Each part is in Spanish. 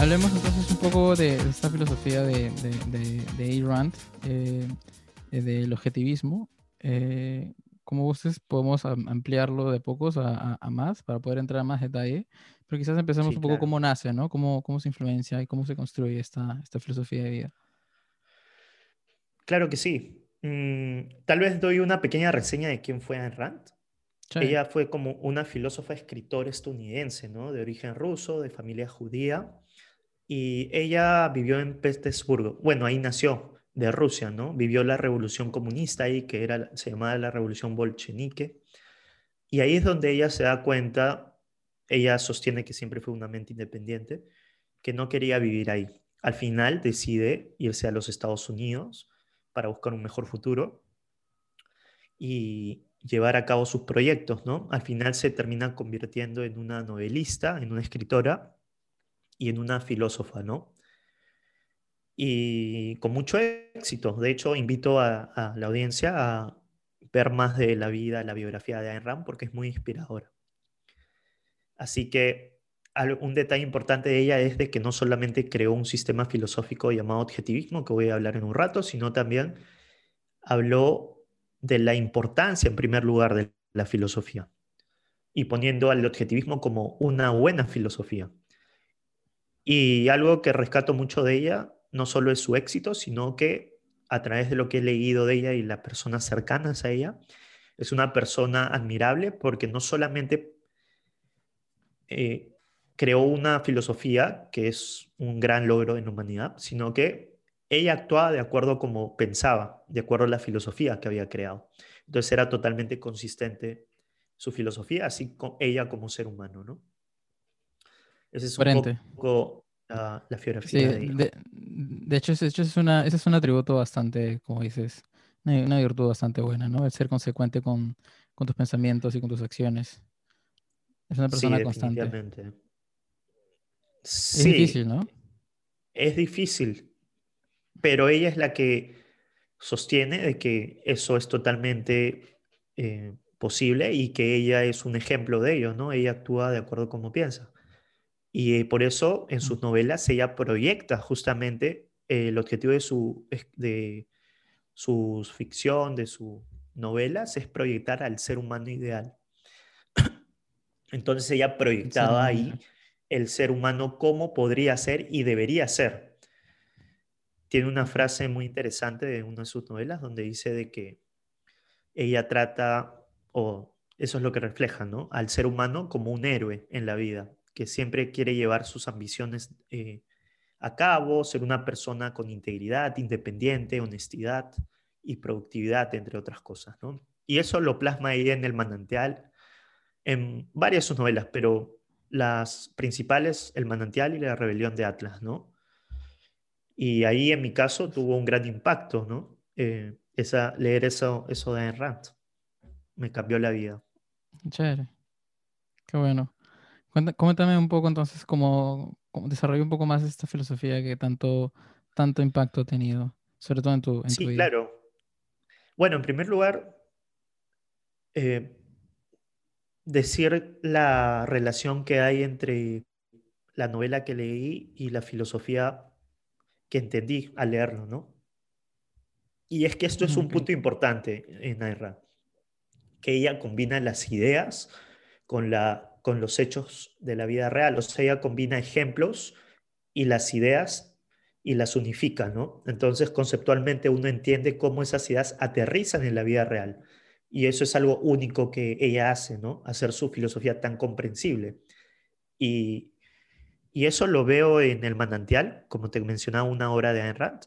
hablemos entonces un poco de, esta filosofía de, de, de, Rand, eh, eh, del objetivismo. Eh, como ustedes podemos ampliarlo de pocos a, más para poder entrar a más detalle, pero quizás empecemos un poco cómo nace, ¿no? Cómo, cómo se influencia y cómo se construye esta, esta filosofía de vida. Claro que sí. Mm, tal vez doy una pequeña reseña de quién fue Ayn Rand. Ella fue como una filósofa escritora estadounidense, ¿no? De origen ruso, de familia judía y ella vivió en Petersburgo. Bueno, ahí nació, de Rusia, ¿no? Vivió la revolución comunista ahí, que era, se llamaba la revolución bolchevique. Y ahí es donde ella se da cuenta, ella sostiene que siempre fue una mente independiente, que no quería vivir ahí. Al final decide irse a los Estados Unidos para buscar un mejor futuro y llevar a cabo sus proyectos, ¿no? Al final se termina convirtiendo en una novelista, en una escritora, y en una filósofa, ¿no? Y con mucho éxito. De hecho, invito a, la audiencia a ver más de la vida, la biografía de Ayn Rand, porque es muy inspiradora. Así que un detalle importante de ella es de que no solamente creó un sistema filosófico llamado objetivismo, que voy a hablar en un rato, sino también habló de la importancia, en primer lugar, de la filosofía y poniendo al objetivismo como una buena filosofía. Y algo que rescato mucho de ella, no solo es su éxito, sino que a través de lo que he leído de ella y las personas cercanas a ella, es una persona admirable porque no solamente eh, creó una filosofía que es un gran logro en la humanidad, sino que ella actuaba de acuerdo como pensaba, de acuerdo a la filosofía que había creado. Entonces era totalmente consistente su filosofía, así como ella como ser humano, ¿no? Ese es un poco la, la de, de, hecho, ese, es una, ese es un atributo bastante, como dices, una, virtud bastante buena, ¿no? El ser consecuente con, con, tus pensamientos y con tus acciones. Es una persona constante. Sí, es difícil, ¿no? Es difícil, pero ella es la que sostiene de que eso es totalmente eh, posible y que ella es un ejemplo de ello, ¿no? Ella actúa de acuerdo a cómo piensa. Y por eso en sus novelas ella proyecta justamente el objetivo de su, de su ficción, de sus novelas, es proyectar al ser humano ideal. Entonces ella proyectaba ahí el ser humano como podría ser y debería ser. Tiene una frase muy interesante de una de sus novelas donde dice de que ella trata, o eso es lo que refleja, ¿no? Al ser humano como un héroe en la vida, que siempre quiere llevar sus ambiciones eh, a cabo, ser una persona con integridad, independiente, honestidad y productividad, entre otras cosas. ¿no? Y eso lo plasma ella en El Manantial, en varias de sus novelas, pero las principales, El Manantial y La Rebelión de Atlas. ¿no? Y ahí, en mi caso, tuvo un gran impacto, ¿no? Eh, esa, leer eso, eso de Rand. Me cambió la vida. Chévere. Qué bueno. Cuéntame un poco entonces cómo, cómo desarrolla un poco más esta filosofía que tanto, tanto impacto ha tenido, sobre todo en tu, en sí, vida. claro. Bueno, en primer lugar, eh, decir la relación que hay entre la novela que leí y la filosofía que entendí al leerlo, ¿no? Y es que esto es un punto importante en Aira, que ella combina las ideas con la con los hechos de la vida real. O sea, ella combina ejemplos y las ideas y las unifica, ¿no? Entonces, conceptualmente uno entiende cómo esas ideas aterrizan en la vida real. Y eso es algo único que ella hace, ¿no? Hacer su filosofía tan comprensible. Y, eso lo veo en El Manantial, como te mencionaba, una obra de Ayn Rand.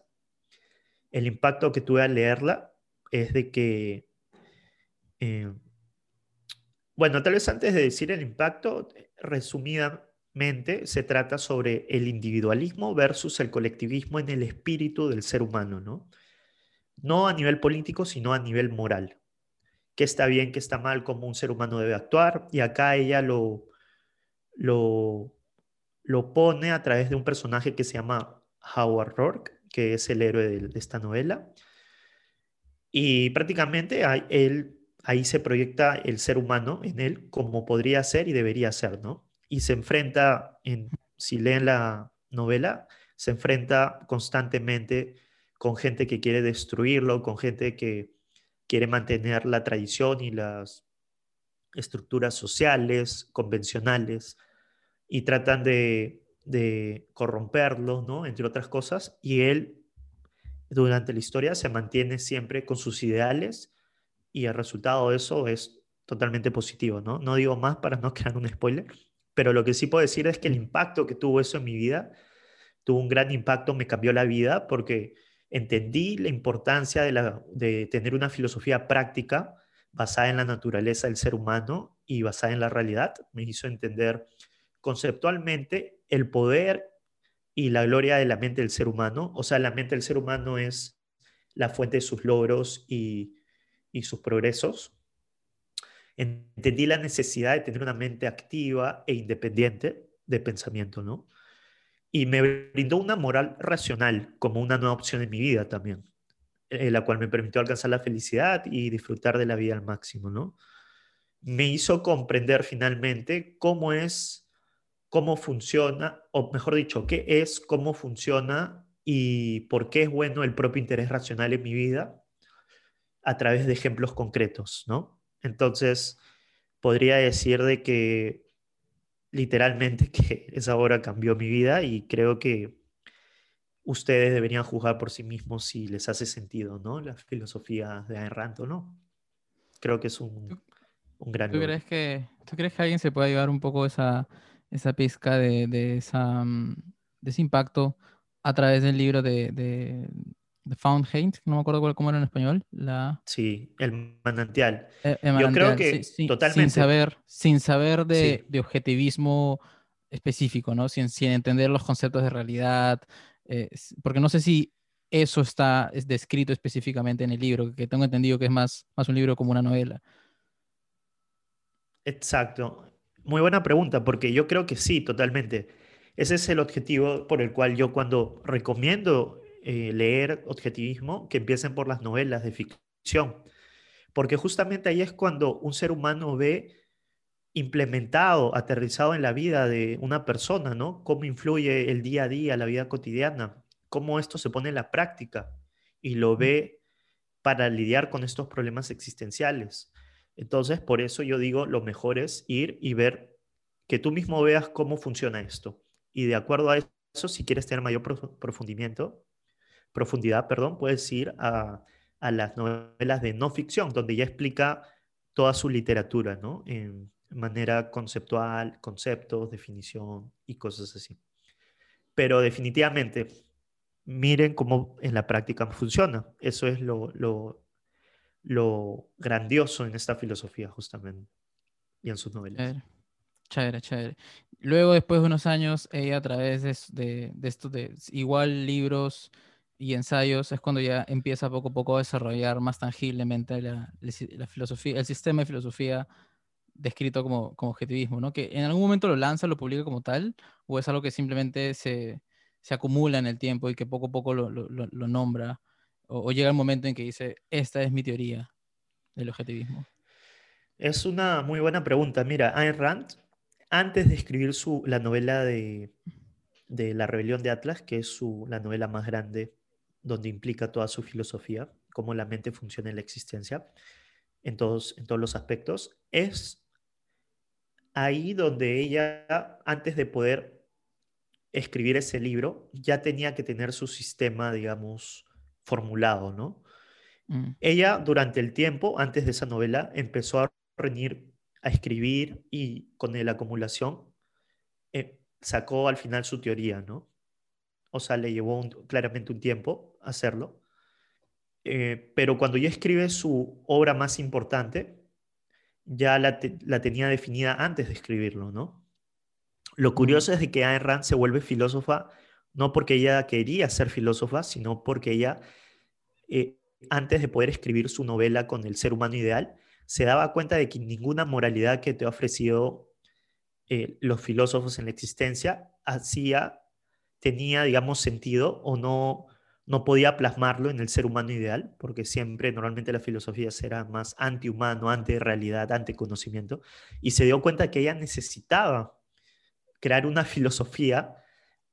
El impacto que tuve al leerla es de que eh, bueno, tal vez antes de decir el impacto, resumidamente se trata sobre el individualismo versus el colectivismo en el espíritu del ser humano, ¿no? No a nivel político, sino a nivel moral. ¿Qué está bien, qué está mal, cómo un ser humano debe actuar? Y acá ella lo, lo, lo pone a través de un personaje que se llama Howard Rourke, que es el héroe de, de esta novela. Y prácticamente él ahí se proyecta el ser humano en él como podría ser y debería ser, ¿no? Y se enfrenta, en, si leen la novela se enfrenta constantemente con gente que quiere destruirlo, con gente que quiere mantener la tradición y las estructuras sociales, convencionales, y tratan de, de corromperlo, ¿no? Entre otras cosas, y él durante la historia se mantiene siempre con sus ideales y el resultado de eso es totalmente positivo, ¿no? No digo más para no crear un spoiler, pero lo que sí puedo decir es que el impacto que tuvo eso en mi vida, tuvo un gran impacto, me cambió la vida porque entendí la importancia de, la, de tener una filosofía práctica basada en la naturaleza del ser humano y basada en la realidad. Me hizo entender conceptualmente el poder y la gloria de la mente del ser humano. O sea, la mente del ser humano es la fuente de sus logros y, y sus progresos. Entendí la necesidad de tener una mente activa e independiente de pensamiento, ¿no? Y me brindó una moral racional como una nueva opción en mi vida también, eh, la cual me permitió alcanzar la felicidad y disfrutar de la vida al máximo, ¿no? Me hizo comprender finalmente cómo es cómo funciona, o mejor dicho, qué es, cómo funciona y por qué es bueno el propio interés racional en mi vida a través de ejemplos concretos, ¿no? Entonces, podría decir de que literalmente que esa obra cambió mi vida y creo que ustedes deberían juzgar por sí mismos si les hace sentido, ¿no? La filosofía de Ayn Rand o no. Creo que es un, un gran... ¿Tú crees, que, ¿Tú crees que alguien se puede llevar un poco esa esa pizca de, de, esa, mm, de ese impacto a través del libro de, de, de Found Hate, no me acuerdo cómo era en español. La... Sí, el manantial. Eh, Yo creo que totalmente. Sin saber, sin saber de, de objetivismo específico, ¿no? Sin, sin, entender los conceptos de realidad, eh, porque no sé si eso está es descrito específicamente en el libro, que tengo entendido que es más, más un libro como una novela. Exacto. Muy buena pregunta, porque yo creo que sí, totalmente. Ese es el objetivo por el cual yo cuando recomiendo eh, leer objetivismo, que empiecen por las novelas de ficción, porque justamente ahí es cuando un ser humano ve implementado, aterrizado en la vida de una persona, ¿no? Cómo influye el día a día, la vida cotidiana, cómo esto se pone en la práctica y lo ve para lidiar con estos problemas existenciales. Entonces, por eso yo digo, lo mejor es ir y ver que tú mismo veas cómo funciona esto. Y de acuerdo a eso, si quieres tener mayor profundimiento, profundidad, perdón, puedes ir a, las novelas de no ficción, donde ya explica toda su literatura, ¿no? En manera conceptual, conceptos, definición y cosas así. Pero definitivamente, miren cómo en la práctica funciona. Eso es lo, lo grandioso en esta filosofía justamente y en sus novelas. Chévere, chévere. Luego, después de unos años, ella a través de, de, esto de igual libros y ensayos, es cuando ya empieza poco a poco a desarrollar más tangiblemente la, filosofía, el sistema de filosofía descrito como, como objetivismo, ¿no? Que en algún momento lo lanza, lo publica como tal, o es algo que simplemente se, se acumula en el tiempo y que poco a poco lo, lo, lo nombra o, llega el momento en que dice, esta es mi teoría del objetivismo? Es una muy buena pregunta. Mira, Ayn Rand, antes de escribir su, la novela de, de La rebelión de Atlas, que es su, la novela más grande donde implica toda su filosofía, cómo la mente funciona en la existencia, en todos, en todos los aspectos, es ahí donde ella, antes de poder escribir ese libro, ya tenía que tener su sistema, digamos, formulado, ¿no? Mm. Ella durante el tiempo, antes de esa novela, empezó a reunir, a escribir y con la acumulación eh, sacó al final su teoría, ¿no? O sea, le llevó claramente un tiempo hacerlo. Eh, pero cuando ya escribe su obra más importante, ya la, la, tenía definida antes de escribirlo, ¿no? Lo mm. curioso es de que Ayn Rand se vuelve filósofa no porque ella quería ser filósofa, sino porque ella, eh, antes de poder escribir su novela con el ser humano ideal, se daba cuenta de que ninguna moralidad que te ha ofrecido eh, los filósofos en la existencia hacía, tenía, digamos, sentido o no, no podía plasmarlo en el ser humano ideal, porque siempre, normalmente la filosofía será más antihumano, anti-realidad, anti-conocimiento, y se dio cuenta que ella necesitaba crear una filosofía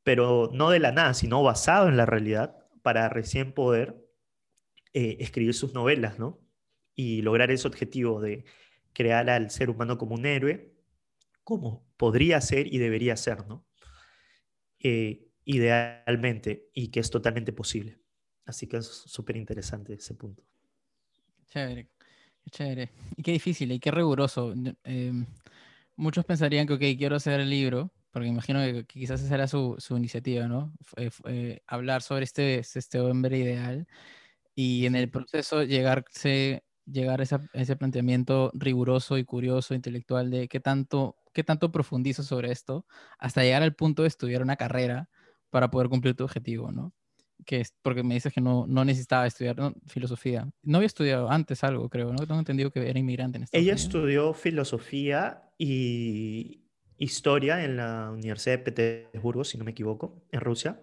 pero no de la nada, sino basado en la realidad para recién poder eh, escribir sus novelas, ¿no? Y lograr ese objetivo de crear al ser humano como un héroe, como podría ser y debería ser, ¿no? Eh, idealmente, y que es totalmente posible. Así que es súper interesante ese punto. Chévere, chévere. Y qué difícil y qué riguroso. Em, muchos pensarían que, ok, quiero hacer el libro, porque imagino que, quizás esa era su, su iniciativa, ¿no? Eh, hablar sobre este, este hombre ideal y en el proceso llegarse, llegar a, ese planteamiento riguroso y curioso, intelectual de qué tanto, qué tanto profundizo sobre esto, hasta llegar al punto de estudiar una carrera para poder cumplir tu objetivo, ¿no? Que es porque me dices que no, no necesitaba estudiar filosofía. No había estudiado antes algo, creo, ¿no? Tengo entendido que era inmigrante en Estados Ella estudió filosofía y, historia en la Universidad de Petersburgo, si no me equivoco, en Rusia.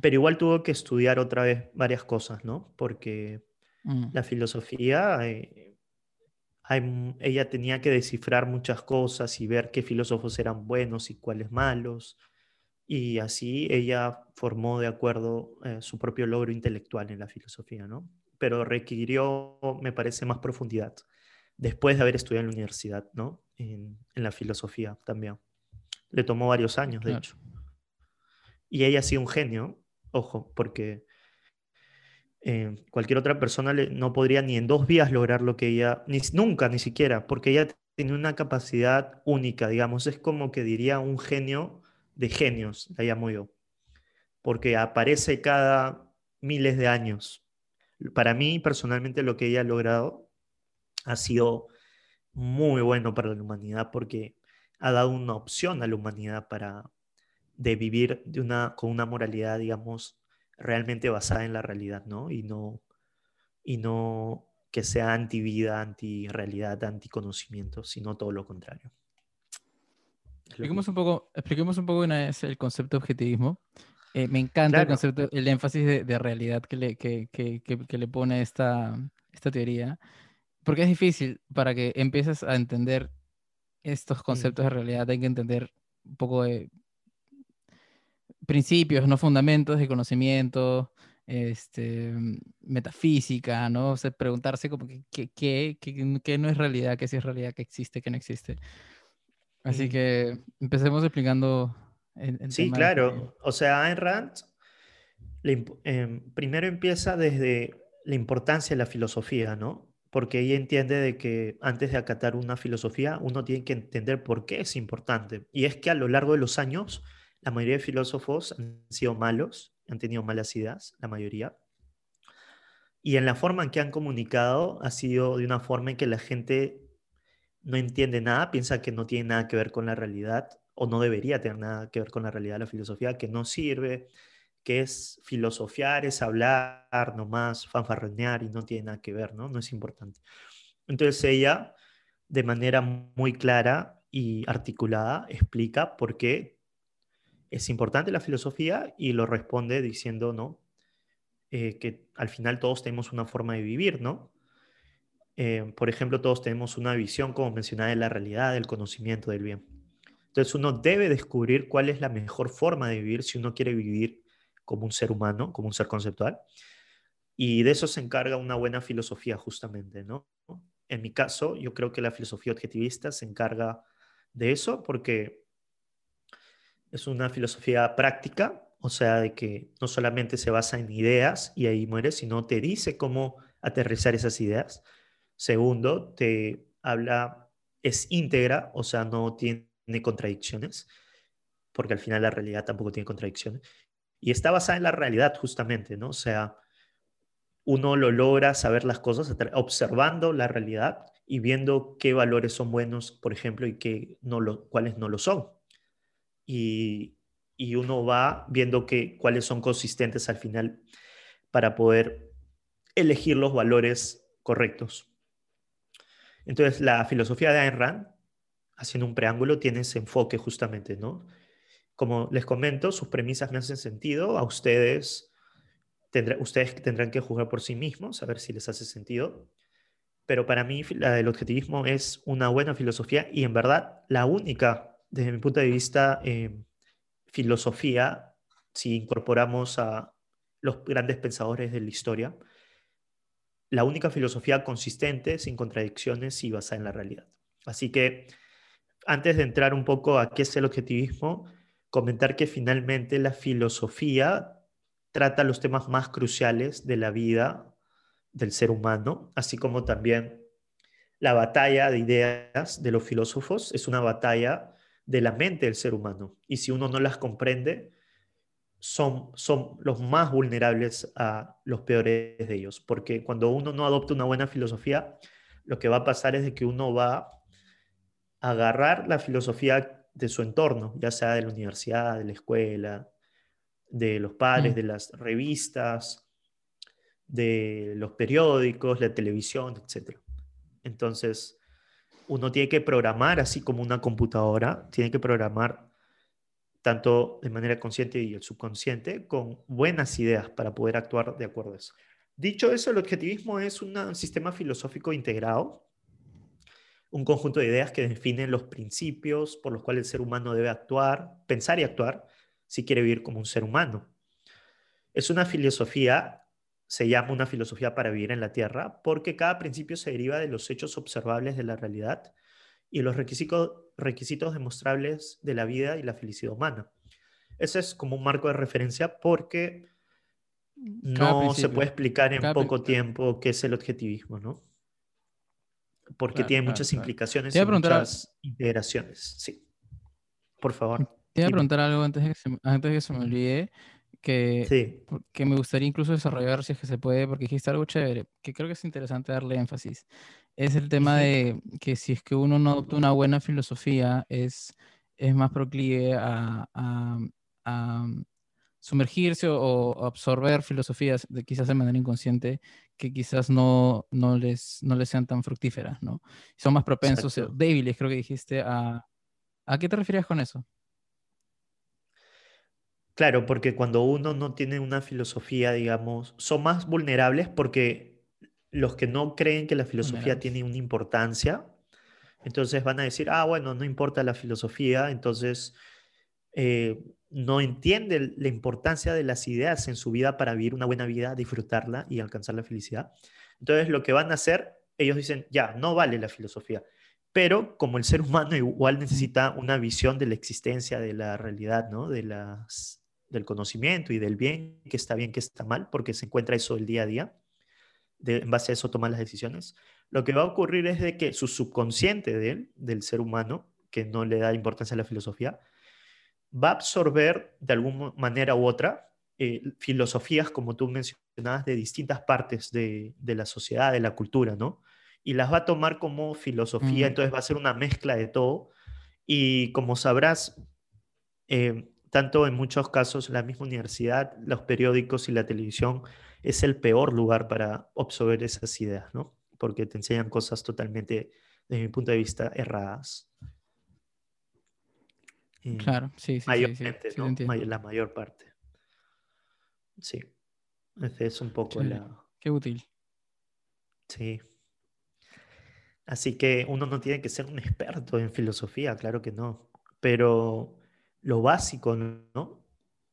Pero igual tuvo que estudiar otra vez varias cosas, ¿no? Porque mm. la filosofía, eh, ella tenía que descifrar muchas cosas y ver qué filósofos eran buenos y cuáles malos. Y así ella formó de acuerdo eh, su propio logro intelectual en la filosofía, ¿no? Pero requirió, me parece, más profundidad después de haber estudiado en la universidad, ¿no? En, la filosofía también. Le tomó varios años, de hecho. Y ella ha sido un genio, ojo, porque eh, cualquier otra persona no podría ni en dos días lograr lo que ella, ni, nunca ni siquiera, porque ella tiene una capacidad única, digamos, es como que diría un genio de genios, la llamo yo, porque aparece cada miles de años. Para mí, personalmente, lo que ella ha logrado ha sido muy bueno para la humanidad porque ha dado una opción a la humanidad para de vivir de una, con una moralidad, digamos, realmente basada en la realidad, ¿no? Y no, y no que sea anti-vida, anti-realidad, anti-conocimiento, sino todo lo contrario. Expliquemos un poco, expliquemos un poco una vez el concepto de objetivismo. Eh, me encanta el concepto, el énfasis de, de realidad que le, que, que, que, le pone esta, esta teoría porque es difícil para que empieces a entender estos conceptos de realidad, hay que entender un poco de principios, no fundamentos de conocimiento, este, metafísica, ¿no? O sea, preguntarse como qué que, no es realidad, qué sí es realidad, qué existe, qué no existe. Así que empecemos explicando. sí, claro. O sea, Ayn Rand em, primero empieza desde la importancia de la filosofía, ¿no? porque ella entiende de que antes de acatar una filosofía, uno tiene que entender por qué es importante. Y es que a lo largo de los años, la mayoría de filósofos han sido malos, han tenido malas ideas, la mayoría. Y en la forma en que han comunicado ha sido de una forma en que la gente no entiende nada, piensa que no tiene nada que ver con la realidad o no debería tener nada que ver con la realidad de la filosofía, que no sirve, que es filosofiar, es hablar nomás, fanfarronear y no tiene nada que ver, ¿no? No es importante. Entonces ella, de manera muy clara y articulada, explica por qué es importante la filosofía y lo responde diciendo, ¿no? Eh, que al final todos tenemos una forma de vivir, ¿no? Eh, por ejemplo, todos tenemos una visión, como mencionaba, de la realidad, del conocimiento, del bien. Entonces uno debe descubrir cuál es la mejor forma de vivir si uno quiere vivir como un ser humano, como un ser conceptual. Y de eso se encarga una buena filosofía justamente, ¿no? En mi caso, yo creo que la filosofía objetivista se encarga de eso porque es una filosofía práctica, o sea, de que no solamente se basa en ideas y ahí muere, sino te dice cómo aterrizar esas ideas. Segundo, te habla, es íntegra, o sea, no tiene contradicciones, porque al final la realidad tampoco tiene contradicciones y está basada en la realidad justamente, ¿no? O sea, uno lo logra saber las cosas observando la realidad y viendo qué valores son buenos, por ejemplo, y qué no lo, cuáles no lo son. Y, y uno va viendo que, cuáles son consistentes al final para poder elegir los valores correctos. Entonces, la filosofía de Ayn Rand, haciendo un preámbulo, tiene ese enfoque justamente, ¿no? Como les comento, sus premisas me hacen sentido. A ustedes, ustedes tendrán que juzgar por sí mismos, a ver si les hace sentido. Pero para mí, del objetivismo es una buena filosofía y en verdad la única, desde mi punto de vista, eh, filosofía, si incorporamos a los grandes pensadores de la historia, la única filosofía consistente, sin contradicciones y basada en la realidad. Así que antes de entrar un poco a qué es el objetivismo, comentar que finalmente la filosofía trata los temas más cruciales de la vida del ser humano, así como también la batalla de ideas de los filósofos es una batalla de la mente del ser humano. Y si uno no las comprende, son, son los más vulnerables a los peores de ellos. Porque cuando uno no adopta una buena filosofía, lo que va a pasar es de que uno va a agarrar la filosofía de su entorno, ya sea de la universidad, de la escuela, de los padres, mm. de las revistas, de los periódicos, la televisión, etc. Entonces, uno tiene que programar, así como una computadora, tiene que programar tanto de manera consciente y el subconsciente, con buenas ideas para poder actuar de acuerdo a eso. Dicho eso, el objetivismo es un sistema filosófico integrado, un conjunto de ideas que definen los principios por los cuales el ser humano debe actuar, pensar y actuar si quiere vivir como un ser humano. Es una filosofía, se llama una filosofía para vivir en la Tierra, porque cada principio se deriva de los hechos observables de la realidad y los requisitos, requisitos demostrables de la vida y la felicidad humana. Ese es como un marco de referencia porque no se puede explicar en poco tiempo qué es el objetivismo, ¿no? Porque tiene muchas implicaciones y muchas integraciones. Sí. Por favor. Te iba a preguntar algo antes de que se, antes de que se me olvide, que, que me gustaría incluso desarrollar si es que se puede, porque dijiste algo chévere, que creo que es interesante darle énfasis es el tema de que si es que uno no adopta una buena filosofía, es, es más proclive a, sumergirse o, absorber filosofías de, quizás de manera inconsciente que quizás no, no, les, no les sean tan fructíferas, ¿no? Son más propensos, débiles, creo que dijiste, a... ¿A qué te referías con eso? Claro, porque cuando uno no tiene una filosofía, digamos, son más vulnerables porque los que no creen que la filosofía tiene una importancia, entonces van a decir, ah, bueno, no importa la filosofía, entonces eh, no entiende la importancia de las ideas en su vida para vivir una buena vida, disfrutarla y alcanzar la felicidad. Entonces lo que van a hacer, ellos dicen, ya, no vale la filosofía. Pero como el ser humano igual necesita una visión de la existencia, de la realidad, ¿no? de las, del conocimiento y del bien, que está bien, que está mal, porque se encuentra eso el día a día en base a eso tomar las decisiones, lo que va a ocurrir es de que su subconsciente de él, del ser humano, que no le da importancia a la filosofía, va a absorber de alguna manera u otra eh, filosofías, como tú mencionabas, de distintas partes de, la sociedad, de la cultura, ¿no? Y las va a tomar como filosofía, entonces va a ser una mezcla de todo. Y como sabrás, eh, tanto en muchos casos la misma universidad, los periódicos y la televisión es el peor lugar para absorber esas ideas, ¿no? Porque te enseñan cosas totalmente, desde mi punto de vista, erradas. claro, sí, sí. Mayormente, ¿no? la mayor parte. Sí. Ese es un poco la... Qué útil. Sí. Así que uno no tiene que ser un experto en filosofía, claro que no. Pero lo básico, ¿no?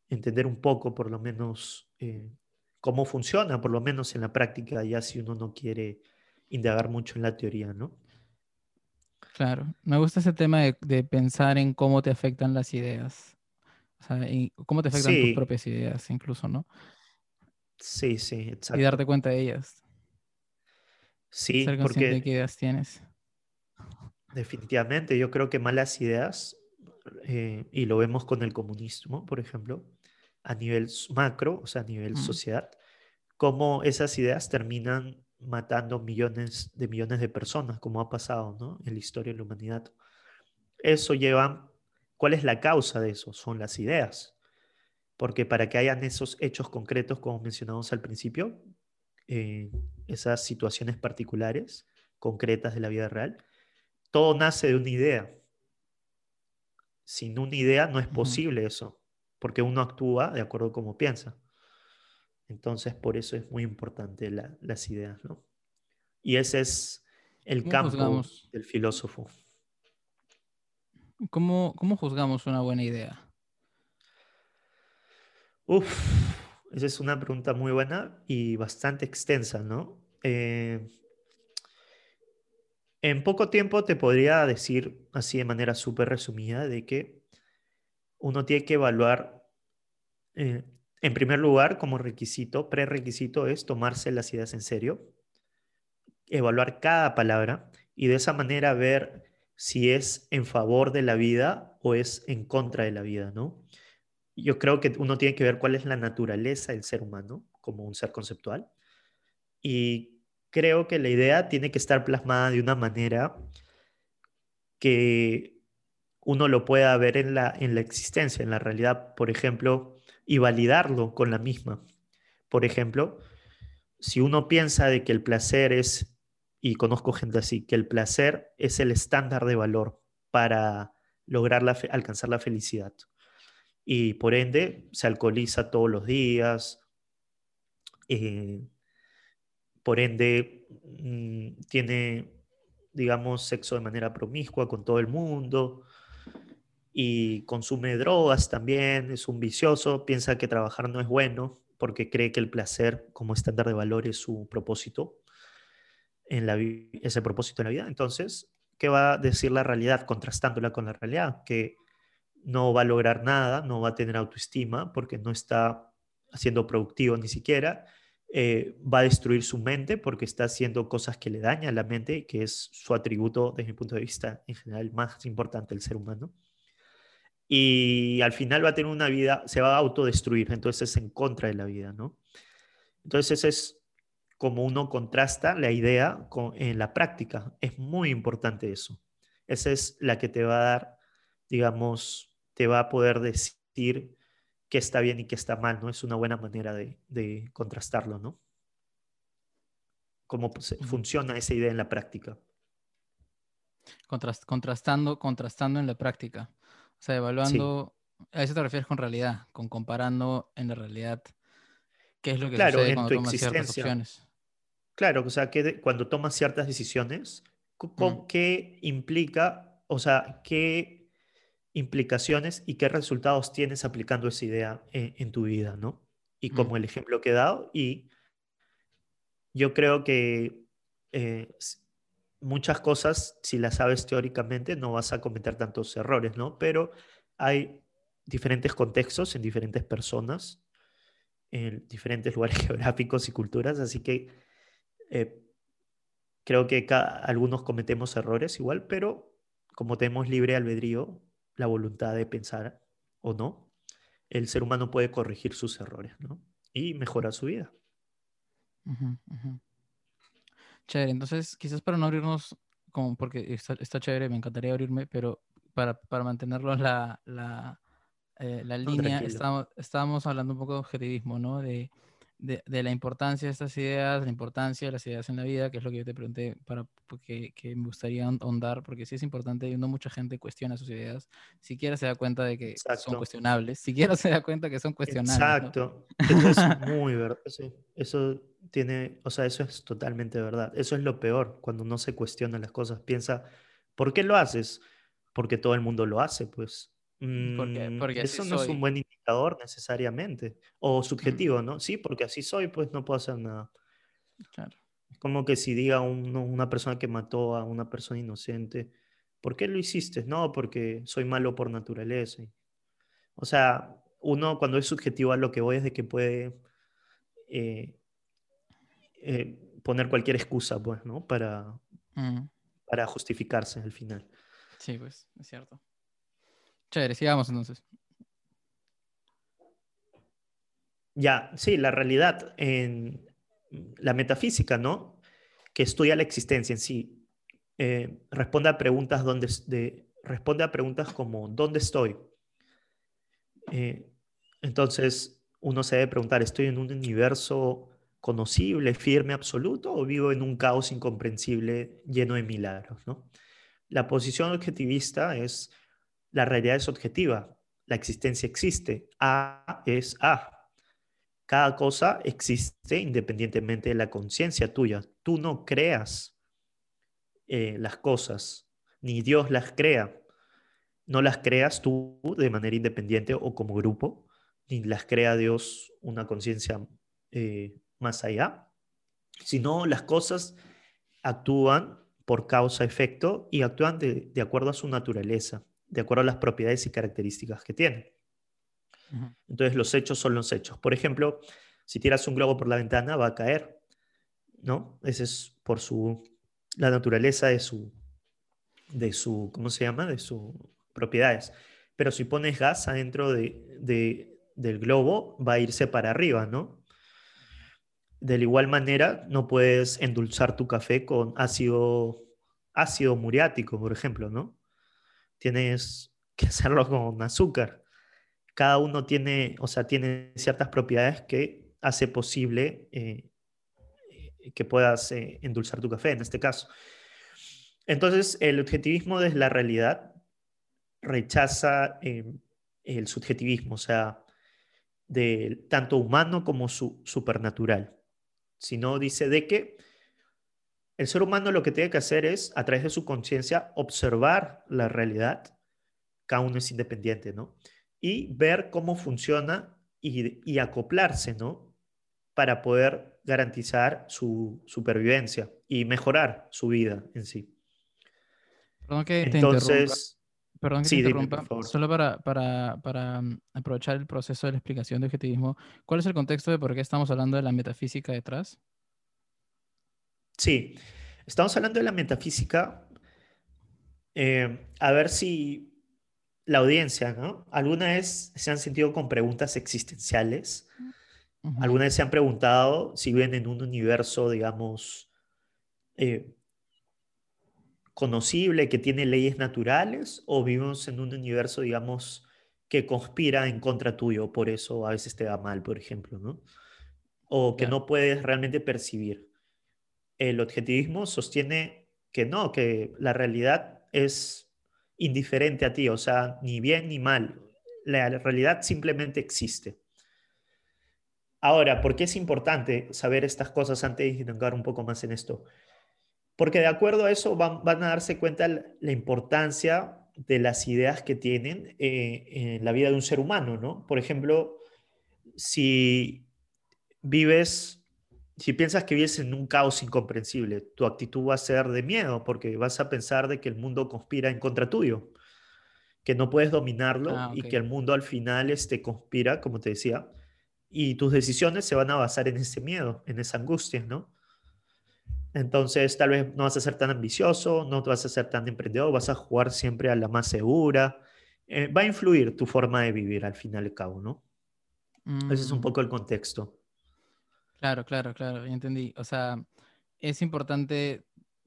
Entender un poco, por lo menos, eh, cómo funciona, por lo menos en la práctica, ya si uno no quiere indagar mucho en la teoría, ¿no? Claro, me gusta ese tema de, pensar en cómo te afectan las ideas, o sea, cómo te afectan tus propias ideas, incluso, ¿no? Sí, sí, exacto. Y darte cuenta de ellas. Sí, Ser porque de qué ideas tienes. Definitivamente, yo creo que malas ideas, eh, y lo vemos con el comunismo, por ejemplo, a nivel macro, o sea, a nivel sociedad, cómo esas ideas terminan matando millones de millones de personas, como ha pasado ¿no? en la historia de la humanidad. Eso lleva, ¿cuál es la causa de eso? Son las ideas. Porque para que hayan esos hechos concretos, como mencionamos al principio, eh, esas situaciones particulares, concretas de la vida real, todo nace de una idea. Sin una idea no es posible eso porque uno actúa de acuerdo a cómo piensa. Entonces, por eso es muy importante las ideas, ¿no? Y ese es el campo del filósofo. ¿Cómo, ¿Cómo juzgamos una buena idea? Uf, esa es una pregunta muy buena y bastante extensa, ¿no? Eh, en poco tiempo te podría decir, así de manera súper resumida, de que uno tiene que evaluar, eh, en primer lugar, como requisito, prerequisito es tomarse las ideas en serio, evaluar cada palabra y de esa manera ver si es en favor de la vida o es en contra de la vida, ¿no? Yo creo que uno tiene que ver cuál es la naturaleza del ser humano como un ser conceptual y creo que la idea tiene que estar plasmada de una manera que uno lo pueda ver en la, en la existencia, en la realidad, por ejemplo, y validarlo con la misma. Por ejemplo, si uno piensa de que el placer es y conozco gente así, que el placer es el estándar de valor para lograr la alcanzar la felicidad. Y por ende se alcoholiza todos los días, eh, por ende mm, tiene, digamos, sexo de manera promiscua con todo el mundo y consume drogas también, es un vicioso, piensa que trabajar no es bueno porque cree que el placer como estándar de valor es su propósito en la, ese propósito en la vida. Entonces, ¿qué va a decir la realidad contrastándola con la realidad? Que no va a lograr nada, no va a tener autoestima porque no está siendo productivo ni siquiera, eh, va a destruir su mente porque está haciendo cosas que le dañan la mente, que es su atributo desde mi punto de vista en general más importante del ser humano. Y al final va a tener una vida, se va a autodestruir, entonces es en contra de la vida, ¿no? Entonces ese es como uno contrasta la idea con, en la práctica. Es muy importante eso. Esa es la que te va a dar, digamos, te va a poder decir qué está bien y qué está mal, ¿no? Es una buena manera de, contrastarlo, ¿no? Cómo funciona esa idea en la práctica. contrastando, contrastando en la práctica. O sea, evaluando, a eso te refieres con realidad, con comparando en la realidad qué es lo que claro, sucede en cuando tu tomas ciertas existencia. opciones. Claro, o sea, que cuando tomas ciertas decisiones, con, ¿qué implica, o sea, qué implicaciones y qué resultados tienes aplicando esa idea en, tu vida, ¿no? Y como el ejemplo que he dado, y yo creo que eh, muchas cosas, si las sabes teóricamente, no vas a cometer tantos errores, ¿no? Pero hay diferentes contextos en diferentes personas, en diferentes lugares geográficos y culturas, así que eh, creo que algunos cometemos errores igual, pero como tenemos libre albedrío, la voluntad de pensar o no, el ser humano puede corregir sus errores ¿no? y mejorar su vida. Chévere, entonces quizás para no abrirnos, como porque está, chévere, me encantaría abrirme, pero para, para mantenerlo la, la, eh, la línea, estábamos, estábamos, hablando un poco de objetivismo, ¿no? De, de, la importancia de estas ideas, la importancia de las ideas en la vida, que es lo que yo te pregunté para que, que me gustaría ahondar, porque sí es importante y no mucha gente cuestiona sus ideas, siquiera se da cuenta de que son cuestionables, siquiera se da cuenta que son cuestionables. Exacto, eso es muy verdad, eso, tiene, o sea, eso es totalmente verdad, eso es lo peor, cuando no se cuestionan las cosas, piensa, ¿por qué lo haces? Porque todo el mundo lo hace, pues. Porque, mm, porque eso no es un buen necesariamente. O subjetivo, ¿no? Sí, porque así soy, pues no puedo hacer nada. Claro. Es como que si diga una persona que mató a una persona inocente, ¿por qué lo hiciste? No, porque soy malo por naturaleza. O sea, uno cuando es subjetivo a lo que voy es de que puede eh, eh, poner cualquier excusa, pues, ¿no? Para, para justificarse al final. Sí, pues, es cierto. Chévere, sigamos entonces. Ya, sí, la realidad en la metafísica, ¿no? Que estudia la existencia en sí. Eh, responde a preguntas donde, de, responde a preguntas como ¿dónde estoy? Eh, entonces, uno se debe preguntar, ¿estoy en un universo conocible, firme, absoluto, o vivo en un caos incomprensible lleno de milagros? ¿no? La posición objetivista es, la realidad es objetiva, la existencia existe, A es A, cada cosa existe independientemente de la conciencia tuya. Tú no creas eh, las cosas, ni Dios las crea. No las creas tú de manera independiente o como grupo, ni las crea Dios una conciencia eh, más allá, sino las cosas actúan por causa-efecto y actúan de, acuerdo a su naturaleza, de acuerdo a las propiedades y características que tienen. Entonces los hechos son los hechos. Por ejemplo, si tiras un globo por la ventana va a caer, ¿no? Ese es por su, la naturaleza de su, de su, ¿cómo se llama? De sus propiedades. Pero si pones gas adentro de, del globo, va a irse para arriba, ¿no? De la igual manera, no puedes endulzar tu café con ácido, ácido muriático, por ejemplo, ¿no? Tienes que hacerlo con azúcar. Cada uno tiene, o sea, tiene ciertas propiedades que hace posible eh, que puedas eh, endulzar tu café, en este caso. Entonces, el objetivismo desde la realidad rechaza eh, el subjetivismo, o sea, tanto humano como su, supernatural. Sino dice de que el ser humano lo que tiene que hacer es, a través de su conciencia, observar la realidad, cada uno es independiente, ¿no? Y ver cómo funciona y, y acoplarse, ¿no? Para poder garantizar su supervivencia y mejorar su vida en sí. Perdón que te Entonces, Perdón que te interrumpa. Solo para, para, para, mm, aprovechar el proceso de la explicación de objetivismo, ¿cuál es el contexto de por qué estamos hablando de la metafísica detrás? Sí, estamos hablando de la metafísica. Eh, a ver si la audiencia, ¿no? ¿Alguna vez se han sentido con preguntas existenciales? ¿Alguna vez se han preguntado si viven en un universo, digamos, eh, conocible, que tiene leyes naturales, o vivimos en un universo, digamos, que conspira en contra tuyo, por eso a veces te va mal, por ejemplo, ¿no? O que no puedes realmente percibir. El objetivismo sostiene que no, que la realidad es indiferente a ti, o sea, ni bien ni mal. La realidad simplemente existe. Ahora, ¿por qué es importante saber estas cosas antes de indagar un poco más en esto? porque de acuerdo a eso van, a darse cuenta la importancia de las ideas que tienen eh, en la vida de un ser humano, ¿no? Por ejemplo, si vives, si piensas que vives en un caos incomprensible, tu actitud va a ser de miedo, porque vas a pensar de que el mundo conspira en contra tuyo, que no puedes dominarlo ah, y que el mundo al final este, conspira, como te decía, y tus decisiones se van a basar en ese miedo, en esa angustia, ¿no? Entonces, tal vez no vas a ser tan ambicioso, no te vas a ser tan emprendedor, vas a jugar siempre a la más segura. Eh, va a influir tu forma de vivir al final y al cabo, ¿no? Ese es un mm. poco el contexto. Claro, claro, claro, ya entendí. O sea, es importante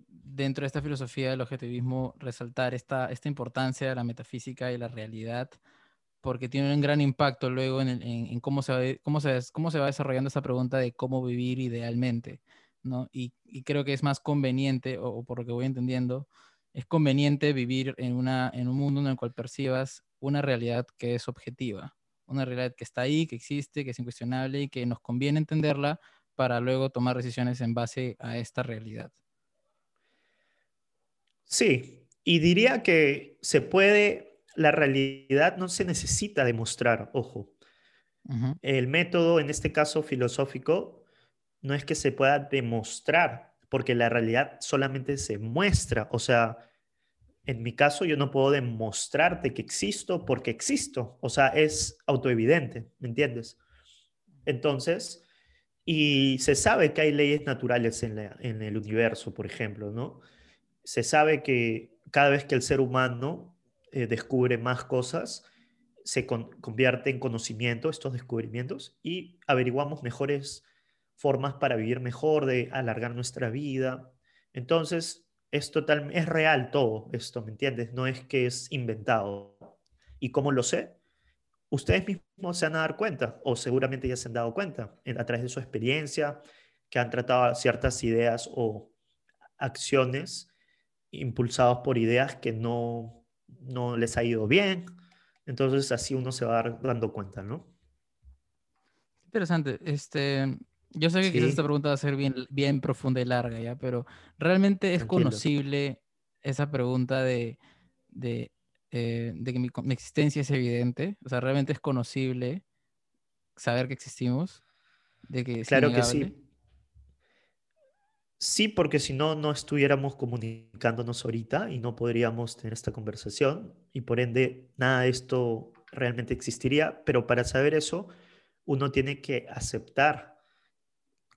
dentro de esta filosofía del objetivismo resaltar esta, esta importancia de la metafísica y la realidad, porque tiene un gran impacto luego en, cómo, se va, cómo, se, cómo se va desarrollando esa pregunta de cómo vivir idealmente. ¿no? Y, creo que es más conveniente, o, por lo que voy entendiendo, es conveniente vivir en, una, en un mundo en el cual percibas una realidad que es objetiva, una realidad que está ahí, que existe, que es incuestionable y que nos conviene entenderla para luego tomar decisiones en base a esta realidad. Sí, y diría que se puede, la realidad no se necesita demostrar, ojo. El método, en este caso filosófico, no es que se pueda demostrar, porque la realidad solamente se muestra. O sea, en mi caso yo no puedo demostrarte que existo porque existo. O sea, es autoevidente, ¿me entiendes? Entonces, y se sabe que hay leyes naturales en, el universo, por ejemplo, ¿no? Se sabe que cada vez que el ser humano eh, descubre más cosas, se convierte en conocimiento estos descubrimientos y averiguamos mejores formas para vivir mejor, de alargar nuestra vida. Entonces, es total, es real todo esto, ¿me entiendes? No es que es inventado. ¿Y cómo lo sé? Ustedes mismos se a dar cuenta, o seguramente ya se han dado cuenta, a través de su experiencia, que han tratado ciertas ideas o acciones impulsados por ideas que no, no les ha ido bien. Entonces así uno se va dando cuenta, ¿no? Interesante. Este, yo sé que quizás esta pregunta va a ser bien, bien profunda y larga, ¿ya? Pero ¿realmente es conocible esa pregunta de, de, eh, de que mi, mi, existencia es evidente? O sea, ¿realmente es conocible saber que existimos? De que claro que sí. Sí, porque si no, no estuviéramos comunicándonos ahorita y no podríamos tener esta conversación y por ende nada de esto realmente existiría, pero para saber eso uno tiene que aceptar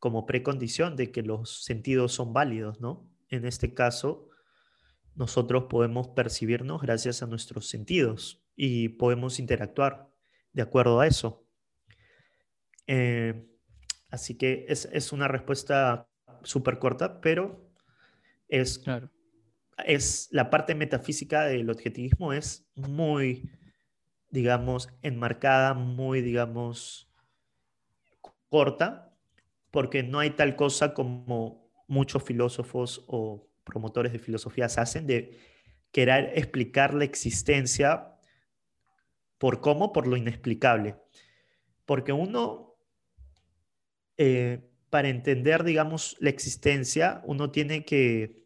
como precondición de que los sentidos son válidos, ¿no? En este caso, nosotros podemos percibirnos gracias a nuestros sentidos y podemos interactuar de acuerdo a eso. Eh, así que es, es una respuesta súper corta, pero es, claro. es la parte metafísica del objetivismo es muy, digamos, enmarcada, muy, digamos, corta, porque no hay tal cosa como muchos filósofos o promotores de filosofías hacen de querer explicar la existencia por cómo, por lo inexplicable. Porque uno eh, para entender, digamos, la existencia, uno tiene que,